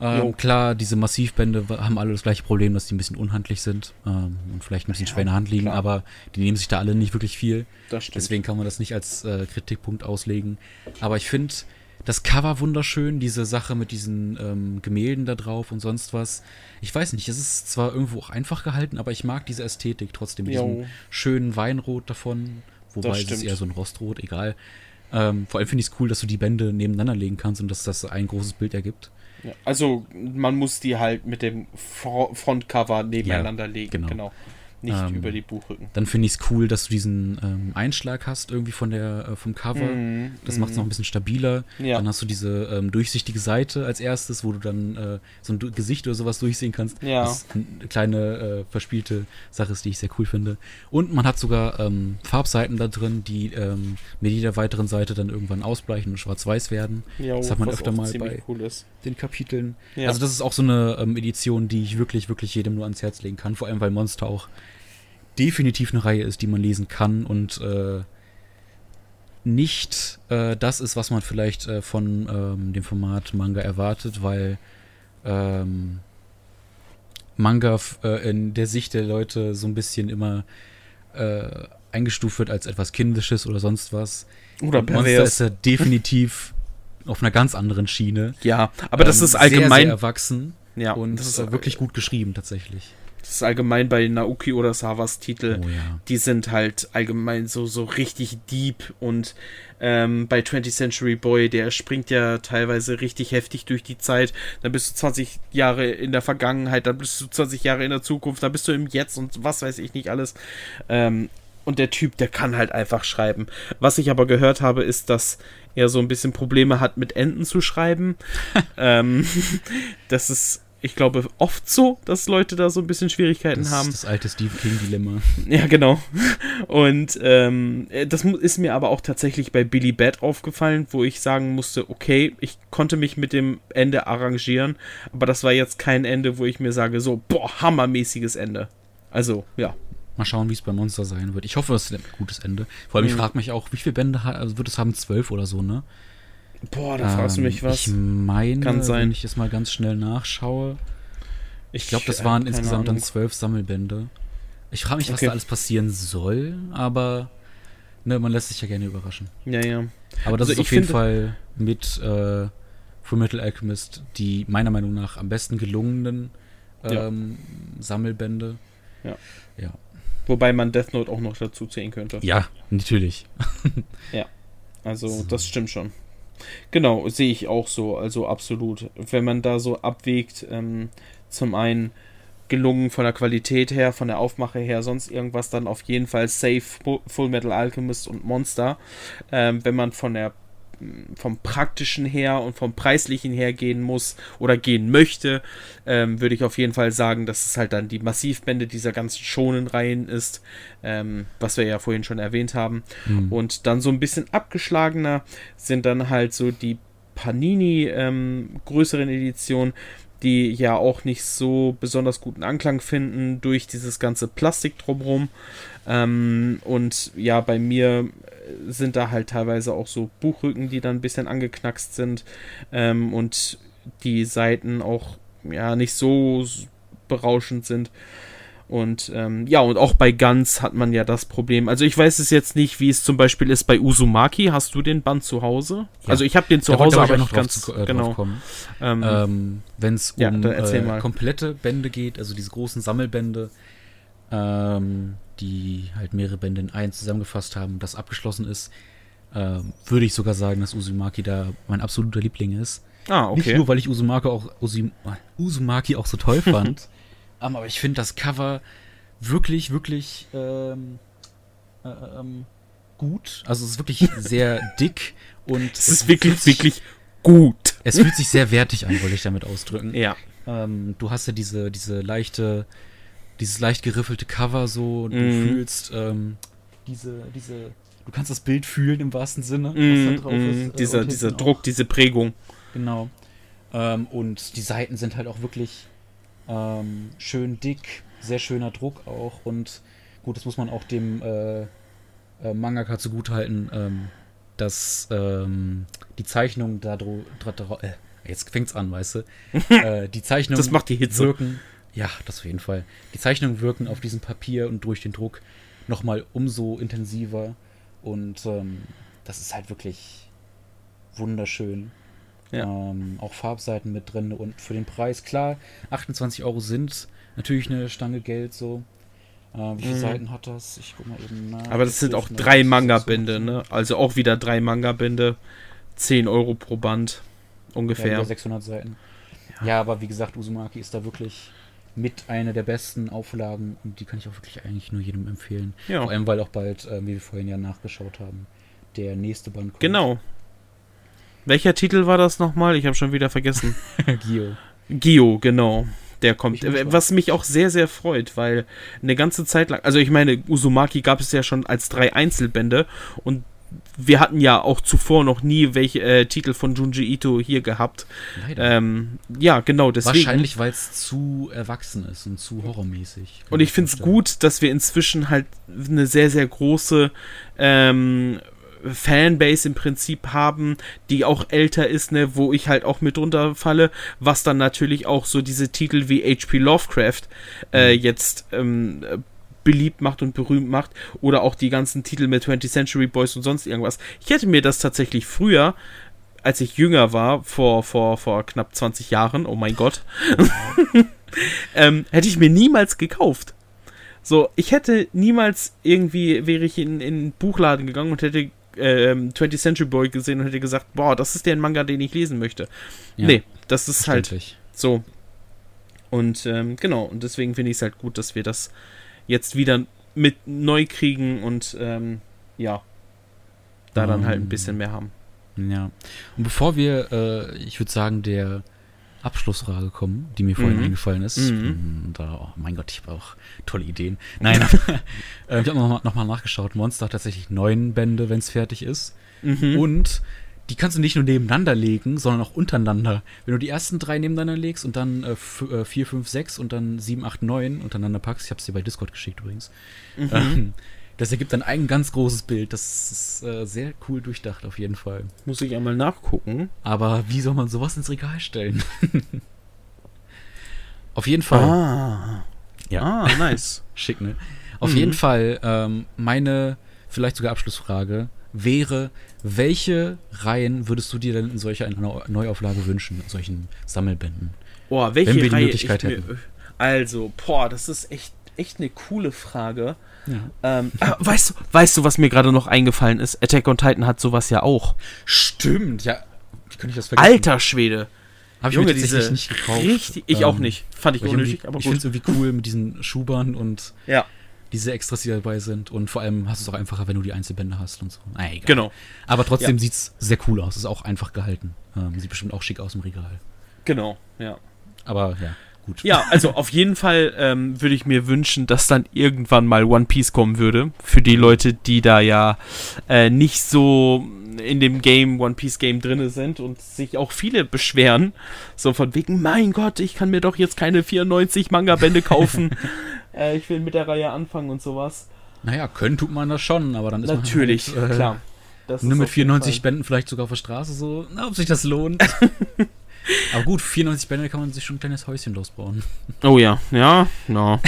Ähm, klar, diese Massivbände haben alle das gleiche Problem, dass die ein bisschen unhandlich sind ähm, und vielleicht ein bisschen ja, schwer in der Hand liegen, klar. aber die nehmen sich da alle nicht wirklich viel. Deswegen kann man das nicht als äh, Kritikpunkt auslegen. Aber ich finde, das Cover wunderschön, diese Sache mit diesen ähm, Gemälden da drauf und sonst was. Ich weiß nicht, es ist zwar irgendwo auch einfach gehalten, aber ich mag diese Ästhetik trotzdem, diesen schönen Weinrot davon, wobei es ist eher so ein Rostrot, egal. Ähm, vor allem finde ich es cool, dass du die Bände nebeneinander legen kannst und dass das ein großes Bild ergibt. Also man muss die halt mit dem Frontcover nebeneinander ja, legen, genau. genau. Nicht Ähm, über die Buchrücken. Dann finde ich es cool, dass du diesen ähm, Einschlag hast irgendwie von der, äh, vom Cover. Mhm, Das macht es noch ein bisschen stabiler. Ja. Dann hast du diese ähm, durchsichtige Seite als erstes, wo du dann äh, so ein Gesicht oder sowas durchsehen kannst. Ja. Das eine kleine äh, verspielte Sache ist, die ich sehr cool finde. Und man hat sogar ähm, Farbseiten da drin, die ähm, mit jeder weiteren Seite dann irgendwann ausbleichen und schwarz-weiß werden. Ja, das hat man was öfter mal bei- cool. Den Kapiteln. Also das ist auch so eine ähm, Edition, die ich wirklich, wirklich jedem nur ans Herz legen kann. Vor allem, weil Monster auch definitiv eine Reihe ist, die man lesen kann und äh, nicht äh, das ist, was man vielleicht äh, von ähm, dem Format Manga erwartet, weil ähm, Manga äh, in der Sicht der Leute so ein bisschen immer äh, eingestuft wird als etwas Kindisches oder sonst was. Oder Und Monster pervers. ist ja definitiv auf einer ganz anderen Schiene. Ja, aber das Ähm, ist allgemein. sehr, sehr erwachsen ja, und das ist äh, wirklich gut geschrieben tatsächlich. Das ist allgemein bei Naoki Urasawas Titel. Oh ja. Die sind halt allgemein so, so richtig deep und ähm, bei 20th Century Boy, der springt ja teilweise richtig heftig durch die Zeit. Dann bist du 20 Jahre in der Vergangenheit, dann bist du 20 Jahre in der Zukunft, dann bist du im Jetzt und was weiß ich nicht alles. Ähm, und der Typ, der kann halt einfach schreiben. Was ich aber gehört habe, ist, dass er so ein bisschen Probleme hat, mit Enden zu schreiben. ähm, das ist, ich glaube, oft so, dass Leute da so ein bisschen Schwierigkeiten Das haben. ist das alte Stephen King-Dilemma. Ja, genau. Und ähm, äh, das ist mir aber auch tatsächlich bei Billy Bat aufgefallen, wo ich sagen musste, okay, ich konnte mich mit dem Ende arrangieren, aber das war jetzt kein Ende, wo ich mir sage, so, boah, hammermäßiges Ende. Also, ja. Mal schauen, wie es bei Monster sein wird. Ich hoffe, es ist ein gutes Ende. Vor allem, ich Mhm. frage mich auch, wie viele Bände ha- also wird es haben? Zwölf oder so, ne? Boah, da fragst du Ähm, mich was. Ich meine, Kann sein. wenn ich es mal ganz schnell nachschaue. Ich glaube, das äh, waren keine insgesamt dann Ahnung. zwölf Sammelbände. Ich frage mich, was Okay. da alles passieren soll, aber ne, man lässt sich ja gerne überraschen. Ja, ja. Aber das Also ist auf jeden Fall mit äh, Fullmetal Alchemist die meiner Meinung nach am besten gelungenen Ja. ähm, Sammelbände. Ja. Ja. Wobei man Death Note auch noch dazu zählen könnte. Ja, natürlich. Also, So. das stimmt schon. Genau, sehe ich auch so, also absolut. Wenn man da so abwägt, ähm, zum einen gelungen von der Qualität her, von der Aufmache her, sonst irgendwas, dann auf jeden Fall Safe, Fu- Full Metal Alchemist und Monster. Ähm, wenn man von der vom praktischen her und vom preislichen her gehen muss oder gehen möchte, ähm, würde ich auf jeden Fall sagen, dass es halt dann die Massivbände dieser ganzen Schonen-Reihen ist, ähm, was wir ja vorhin schon erwähnt haben. Hm. Und dann so ein bisschen abgeschlagener sind dann halt so die Panini ähm, größeren Editionen, die ja auch nicht so besonders guten Anklang finden durch dieses ganze Plastik drumherum. Ähm, und ja, bei mir sind da halt teilweise auch so Buchrücken, die dann ein bisschen angeknackst sind ähm, und die Seiten auch ja nicht so berauschend sind. Und ähm, ja, und auch bei Guns hat man ja das Problem. Also ich weiß es jetzt nicht, wie es zum Beispiel ist bei Uzumaki. Hast du den Band zu Hause? Ja. Also ich habe den zu Da Hause, ich aber nicht noch ganz zu, äh, genau. Ähm, Ähm, Wenn es um Ja, äh, komplette Bände geht, also diese großen Sammelbände, ähm, die halt mehrere Bände in einen zusammengefasst haben, das abgeschlossen ist, ähm, würde ich sogar sagen, dass Uzumaki da mein absoluter Liebling ist. ah, Nicht okay. nur, weil ich Uzumaki auch, Uzumaki auch so toll fand, ähm, aber ich finde das Cover wirklich, wirklich ähm, äh, ähm, gut. Also es ist wirklich sehr dick und Es ist wirklich, wirklich gut. Es fühlt sich sehr wertig an, wollte ich damit ausdrücken. Ja. Ähm, du hast ja diese, diese leichte, dieses leicht geriffelte Cover so, du Mhm. fühlst ähm, diese, diese, du kannst das Bild fühlen im wahrsten Sinne, Mm, was da drauf mm, ist. äh, dieser und dieser Druck, Auch, diese Prägung. genau. Ähm, und die Seiten sind halt auch wirklich ähm, schön dick, sehr schöner Druck auch und gut, das muss man auch dem äh, äh, Mangaka zugutehalten, ähm, dass ähm, die Zeichnung da dro- dra- dra- äh, jetzt fängt's an, weißt du, äh, die Zeichnung Das macht die Hitze. wirken, ja, das auf jeden Fall. Die Zeichnungen wirken auf diesem Papier und durch den Druck nochmal umso intensiver und ähm, das ist halt wirklich wunderschön. Ja. Ähm, auch Farbseiten mit drin und für den Preis, klar, 28 Euro sind natürlich eine Stange Geld so. Äh, wie viele Mhm. Seiten hat das? Ich guck mal eben nach. Aber das sind auch 12, drei 19, Manga-Bände, ne? Also auch wieder drei Manga-Bände. 10 Euro pro Band. Ja, Ungefähr. über 600 Seiten. Ja. aber wie gesagt, Uzumaki ist da wirklich mit einer der besten Auflagen und die kann ich auch wirklich eigentlich nur jedem empfehlen. Ja. Vor allem, weil auch bald, äh, wie wir vorhin ja nachgeschaut haben, der nächste Band kommt. Genau. Welcher Titel war das nochmal? Ich habe schon wieder vergessen. Gio. Gio, genau. Der kommt. Was mich auch sehr, sehr freut, weil eine ganze Zeit lang, also ich meine, Uzumaki gab es ja schon als drei Einzelbände und wir hatten ja auch zuvor noch nie welche äh, Titel von Junji Ito hier gehabt. Ähm, ja, genau, deswegen. Wahrscheinlich, weil es zu erwachsen ist und zu horrormäßig. Und ich finde es gut, dass wir inzwischen halt eine sehr, sehr große ähm, Fanbase im Prinzip haben, die auch älter ist, ne, wo ich halt auch mit runterfalle, was dann natürlich auch so diese Titel wie H.P. Lovecraft äh, Mhm. jetzt ähm, äh, beliebt macht und berühmt macht oder auch die ganzen Titel mit 20th Century Boys und sonst irgendwas. Ich hätte mir das tatsächlich früher, als ich jünger war, vor, vor, vor knapp 20 Jahren, oh mein Gott, ähm, hätte ich mir niemals gekauft. So, ich hätte niemals irgendwie, wäre ich in, in einen Buchladen gegangen und hätte ähm, 20th Century Boy gesehen und hätte gesagt, boah, das ist der Manga, den ich lesen möchte. Ja, Nee, das ist halt so. Und ähm, genau, und deswegen finde ich es halt gut, dass wir das jetzt wieder mit neu kriegen und ähm, ja, da dann halt ein Ähm, bisschen mehr haben. Ja. Und bevor wir, äh, ich würde sagen, der Abschlussfrage kommen, die mir vorhin Mhm. eingefallen ist. Mhm. Mhm, Da, oh mein Gott, ich habe auch tolle Ideen. Nein, äh, ich habe nochmal noch mal nachgeschaut. Monster hat tatsächlich neun Bände, wenn es fertig ist. Mhm. Und die kannst du nicht nur nebeneinander legen, sondern auch untereinander. Wenn du die ersten drei nebeneinander legst und dann äh, äh, 4, 5, 6 und dann 7, 8, 9 untereinander packst, ich habe es dir bei Discord geschickt übrigens, Mhm. ähm, das ergibt dann ein ganz großes Bild. Das ist äh, sehr cool durchdacht auf jeden Fall. Muss ich einmal nachgucken. Aber wie soll man sowas ins Regal stellen? auf jeden Fall. Ah. Ja. Ah, nice. Schick, ne? Auf Mhm. jeden Fall, ähm, meine vielleicht sogar Abschlussfrage wäre, welche Reihen würdest du dir denn in solcher Neu- Neuauflage wünschen, in solchen Sammelbänden? Boah, welche Wenn wir die Reihe Möglichkeit ich mir, hätten. Also, boah, das ist echt, echt eine coole Frage. Ja. Ähm, ah, weißt, du, weißt du, was mir gerade noch eingefallen ist? Attack on Titan hat sowas ja auch. Stimmt, ja. Wie könnte ich das vergessen? Alter Schwede. Habe ich Junge, mir diese nicht gekauft. Richtig, ich Ähm, auch nicht. Fand ich unnötig, aber ich finde gut. es irgendwie cool mit diesen Schubern und Ja, diese Extras, die dabei sind. Und vor allem hast du es auch einfacher, wenn du die Einzelbände hast und so. Ah, egal. genau. Aber trotzdem Ja. sieht es sehr cool aus. Ist auch einfach gehalten. Ähm, sieht bestimmt auch schick aus im Regal. Genau, ja. Aber ja, gut. Ja, also auf jeden Fall ähm, würde ich mir wünschen, dass dann irgendwann mal One Piece kommen würde. Für die Leute, die da ja äh, nicht so in dem Game, One Piece Game drinne sind und sich auch viele beschweren. So von wegen, mein Gott, ich kann mir doch jetzt keine 94 Manga-Bände kaufen. äh, ich will mit der Reihe anfangen und sowas. Naja, können tut man das schon, aber dann ist Natürlich, man halt, äh, klar. Das Nur ist mit auf jeden 94 Fall- Bänden vielleicht sogar auf der Straße so, na, ob sich das lohnt. aber gut, 94 Bände kann man sich schon ein kleines Häuschen losbauen. Oh ja, ja, no.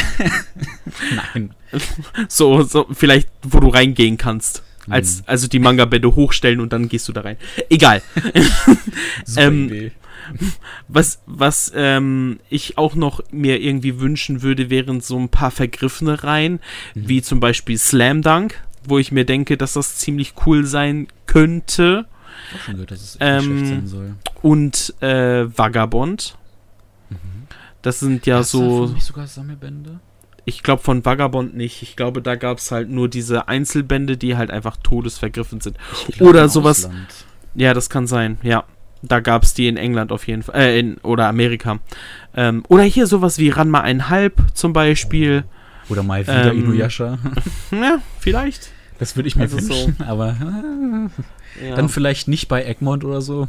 Nein. So, so, vielleicht, wo du reingehen kannst. Hm. Als, also die Manga-Bände hochstellen und dann gehst du da rein. Egal. Super ähm, Idee. Was, was ähm, ich auch noch mir irgendwie wünschen würde, wären so ein paar vergriffene Reihen, Mhm. wie zum Beispiel Slam Dunk, wo ich mir denke, dass das ziemlich cool sein könnte. Ich hab auch schon gehört, dass es ähm, sein soll. Und äh, Vagabond. Das sind ja Hast so, nicht sogar Sammelbände? ich glaube von Vagabond nicht. Ich glaube, da gab es halt nur diese Einzelbände, die halt einfach todesvergriffen sind. Oder sowas- Ausland. Ja, das kann sein, ja. Da gab es die in England auf jeden Fall, äh, in, oder Amerika. Ähm, oder hier sowas wie Ranma einhalb zum Beispiel. Oder mal wieder Ähm, Inuyasha. Ja, vielleicht. Das würde ich mir also so. wünschen, aber äh, Ja. dann vielleicht nicht bei Egmont oder so.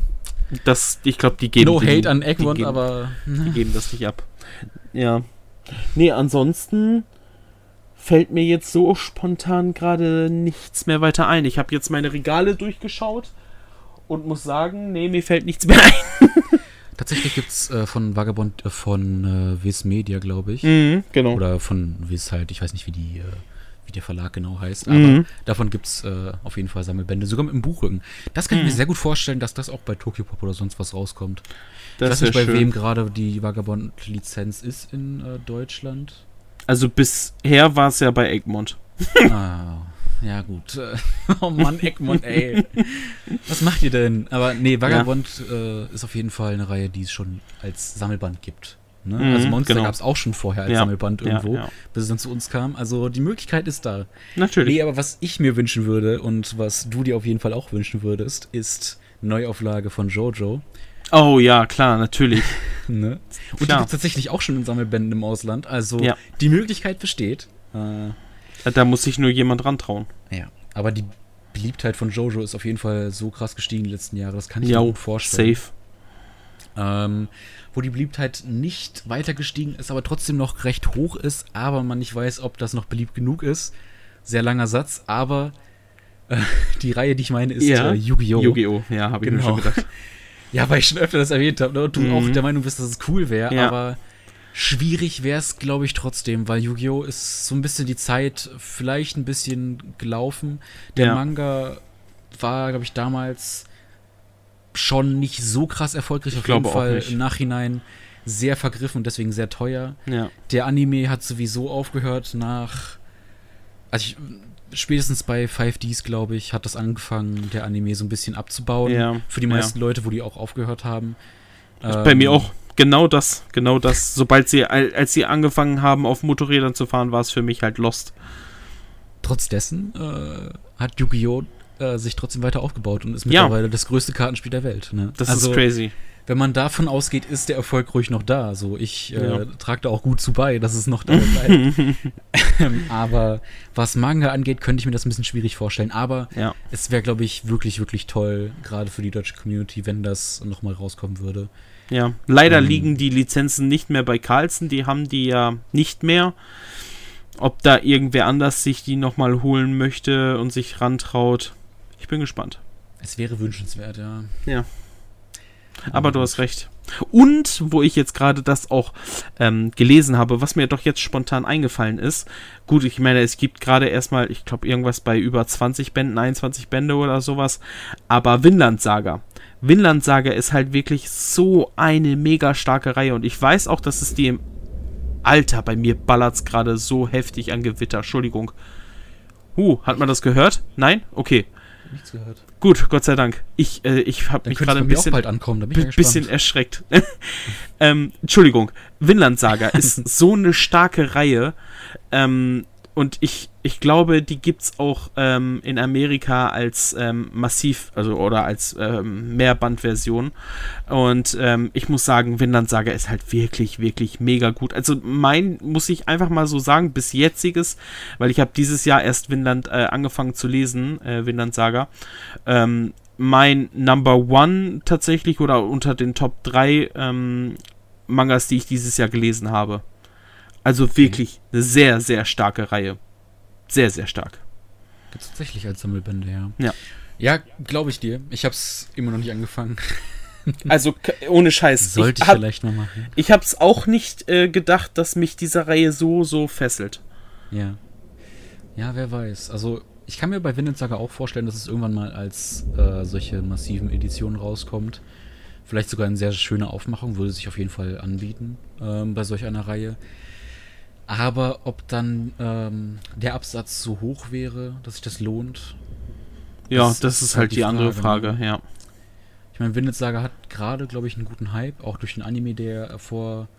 das, ich glaube, die geben no die, hate an die Egmont, geben, aber die geben das nicht ab. Ja. Nee, ansonsten fällt mir jetzt so spontan gerade nichts mehr weiter ein. Ich habe jetzt meine Regale durchgeschaut und muss sagen, nee, mir fällt nichts mehr ein. tatsächlich gibt es äh, von Vagabond äh, von äh, Viz Media, glaube ich. Mhm, genau. Oder von Viz halt, ich weiß nicht, wie die äh, wie der Verlag genau heißt, aber Mhm. davon gibt es äh, auf jeden Fall Sammelbände, sogar mit dem Buchrücken. Das kann ich Mhm. mir sehr gut vorstellen, dass das auch bei Tokyo Pop oder sonst was rauskommt. Das ich weiß nicht, bei schön. wem gerade die Vagabond-Lizenz ist in äh, Deutschland. Also bisher war es ja bei Egmont. ah, ja gut. Oh Mann, Egmont, ey. Was macht ihr denn? Aber nee, Vagabond äh, ist auf jeden Fall eine Reihe, die es schon als Sammelband gibt. Ne? Mhm, also Monster genau. gab es auch schon vorher als Ja, Sammelband ja, irgendwo, ja. bis es dann zu uns kam. Also die Möglichkeit ist da. Natürlich. Nee, aber was ich mir wünschen würde und was du dir auf jeden Fall auch wünschen würdest, ist Neuauflage von Jojo. Oh ja, klar, natürlich. Ne? Und die Klar. gibt tatsächlich auch schon in Sammelbänden im Ausland. Also Ja. die Möglichkeit besteht. Äh, Da muss sich nur jemand rantrauen. ja, aber die Beliebtheit von Jojo ist auf jeden Fall so krass gestiegen die letzten Jahre. Das kann ich Ja, mir gut vorstellen. safe. Ähm, wo die Beliebtheit nicht weiter gestiegen ist, aber trotzdem noch recht hoch ist, aber man nicht weiß, ob das noch beliebt genug ist. Sehr langer Satz, aber äh, die Reihe, die ich meine, ist Ja. äh, Yu-Gi-Oh! Yu-Gi-Oh! Ja, habe ich mir Genau. schon gedacht. Ja, weil ich schon öfter das erwähnt habe ne, und du Mhm. auch der Meinung bist, dass es cool wäre, Ja. aber schwierig wäre es, glaube ich, trotzdem, weil Yu-Gi-Oh! ist so ein bisschen die Zeit vielleicht ein bisschen gelaufen. Der Ja. Manga war, glaube ich, damals schon nicht so krass erfolgreich. Ich Auf jeden Fall im Nachhinein sehr vergriffen und deswegen sehr teuer. Ja. Der Anime hat sowieso aufgehört nach. Also ich, spätestens bei 5Ds, glaube ich, hat das angefangen, der Anime so ein bisschen abzubauen. Ja, Für die meisten Leute, wo die auch aufgehört haben. Bei mir Ähm, auch. Genau das, genau das. Sobald sie, al- als sie angefangen haben, auf Motorrädern zu fahren, war es für mich halt lost. Trotz dessen äh, hat Yu-Gi-Oh! Äh, sich trotzdem weiter aufgebaut und ist Ja. mittlerweile das größte Kartenspiel der Welt. Ne? Das also, ist crazy. Wenn man davon ausgeht, ist der Erfolg ruhig noch da. So, ich äh, Ja. trage da auch gut zu bei, dass es noch da bleibt. Ähm, Aber was Manga angeht, könnte ich mir das ein bisschen schwierig vorstellen. Aber Ja. es wäre, glaube ich, wirklich, wirklich toll, gerade für die deutsche Community, wenn das nochmal rauskommen würde. Ja. Leider Ähm. liegen die Lizenzen nicht mehr bei Carlsen, die haben die ja nicht mehr. Ob da irgendwer anders sich die nochmal holen möchte und sich rantraut. Ich bin gespannt. Es wäre wünschenswert, ja. Aber du hast recht. Und wo ich jetzt gerade das auch ähm, gelesen habe, was mir doch jetzt spontan eingefallen ist. Gut, ich meine, es gibt gerade erstmal, ich glaube, irgendwas bei über 20 Bänden, 21 Bände oder sowas. Aber Vinland Saga. Vinland Saga ist halt wirklich so eine mega starke Reihe. Und ich weiß auch, dass es die im Alter, bei mir ballert's gerade so heftig an Gewitter. Entschuldigung. Huh, hat man das gehört? Nein? Okay. Nichts gehört. Gut, Gott sei Dank. Ich, äh, ich habe mich gerade ein bisschen ankommen, bisschen erschreckt. ähm, Entschuldigung, Vinland Saga ist so eine starke Reihe. Ähm, und ich, ich glaube, die gibt's auch ähm, in Amerika als ähm, massiv, also oder als ähm, Mehrbandversion. Und ähm, ich muss sagen, Vinland Saga ist halt wirklich, wirklich mega gut. Also mein, muss ich einfach mal so sagen, bis jetziges, weil ich habe dieses Jahr erst Vinland äh, angefangen zu lesen, äh, Vinland Saga. Ähm, mein Number One tatsächlich oder unter den Top 3 ähm, Mangas, die ich dieses Jahr gelesen habe. Also wirklich eine sehr, sehr starke Reihe. Sehr, sehr stark. Gibt's tatsächlich als Sammelbände, ja. Ja. Ja, glaube ich dir. Ich habe es immer noch nicht angefangen. Also ohne Scheiß. Sollte ich, ich vielleicht noch machen. ich hab's auch nicht äh, gedacht, dass mich diese Reihe so, so fesselt. Ja. Ja, wer weiß. Also, ich kann mir bei Vinland Saga auch vorstellen, dass es irgendwann mal als äh, solche massiven Editionen rauskommt. Vielleicht sogar eine sehr schöne Aufmachung, würde sich auf jeden Fall anbieten ähm, bei solch einer Reihe. Aber ob dann ähm, der Absatz so hoch wäre, dass sich das lohnt. Ja, Das das, ist halt halt die die andere Frage, Frage, ja. Ich meine, Vinland Saga hat gerade, glaube ich, einen guten Hype, auch durch den Anime, der vor,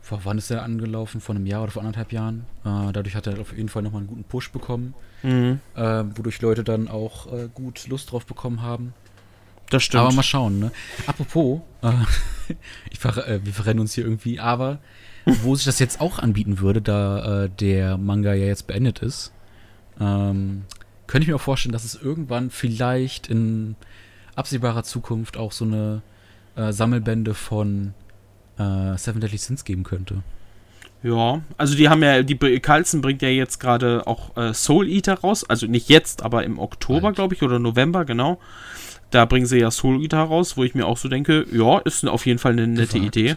vor wann ist der angelaufen? Vor einem Jahr oder vor anderthalb Jahren. Äh, dadurch hat er auf jeden Fall nochmal einen guten Push bekommen, Mhm, äh, wodurch Leute dann auch äh, gut Lust drauf bekommen haben. das stimmt. Aber mal schauen, ne? Apropos, äh, ich ver äh, wir verrennen uns hier irgendwie, aber wo sich das jetzt auch anbieten würde, da äh, der Manga ja jetzt beendet ist, ähm, könnte ich mir auch vorstellen, dass es irgendwann vielleicht in absehbarer Zukunft auch so eine äh, Sammelbände von äh, Seven Deadly Sins geben könnte. Ja, also die haben ja, die Carlsen bringt ja jetzt gerade auch äh, Soul Eater raus. Also nicht jetzt, aber im Oktober, glaube ich, oder November, genau. Da bringen sie ja Soul Eater raus, wo ich mir auch so denke, ja, ist auf jeden Fall eine nette Gewagt. Idee.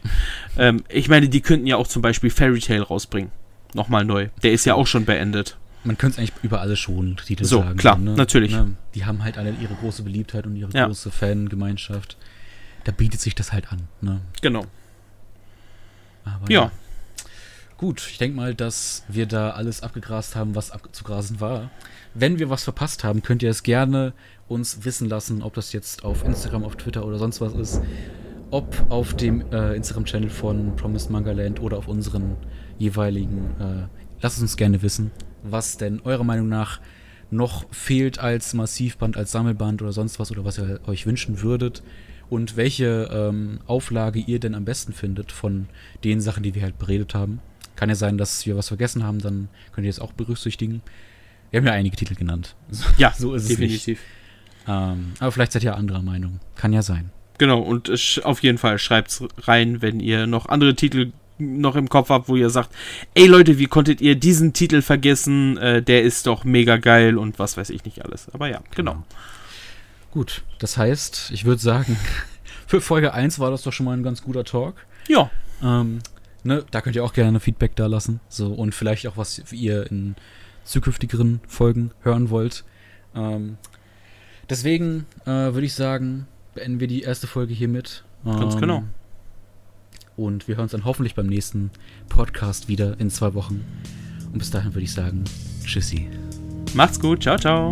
Ähm, ich meine, die könnten ja auch zum Beispiel Fairy Tail rausbringen. Nochmal neu. Der ist ja auch schon beendet. Man könnte es eigentlich über alle schon Titel So, sagen. klar, ne? natürlich. Ne? Die haben halt alle ihre große Beliebtheit und ihre Ja. große Fangemeinschaft. Da bietet sich das halt an. Ne? Genau. Aber Ja. Gut, ich denke mal, dass wir da alles abgegrast haben, was abzugrasen war. Wenn wir was verpasst haben, könnt ihr es gerne uns wissen lassen, ob das jetzt auf Instagram, auf Twitter oder sonst was ist. ob auf dem äh, Instagram-Channel von Promised Manga Land oder auf unseren jeweiligen. Äh, lasst uns gerne wissen, was denn eurer Meinung nach noch fehlt als Massivband, als Sammelband oder sonst was oder was ihr euch wünschen würdet und welche ähm, Auflage ihr denn am besten findet von den Sachen, die wir halt beredet haben. Kann ja sein, dass wir was vergessen haben, dann könnt ihr es auch berücksichtigen. Wir haben ja einige Titel genannt. Ja, so ist definitiv. es Ähm, aber vielleicht seid ihr anderer Meinung. Kann ja sein. Genau, und auf jeden Fall schreibt rein, wenn ihr noch andere Titel noch im Kopf habt, wo ihr sagt, ey Leute, wie konntet ihr diesen Titel vergessen? Äh, der ist doch mega geil und was weiß ich nicht alles. Aber ja, genau. genau. Gut, das heißt, ich würde sagen, für Folge 1 war das doch schon mal ein ganz guter Talk. Ja. Ähm, ne, da könnt ihr auch gerne Feedback da lassen. So, und vielleicht auch, was ihr in zukünftigeren Folgen hören wollt. Ähm, deswegen äh, würde ich sagen, beenden wir die erste Folge hiermit. Ähm, Ganz genau. Und wir hören uns dann hoffentlich beim nächsten Podcast wieder in zwei Wochen. Und bis dahin würde ich sagen, tschüssi. Macht's gut, ciao, ciao.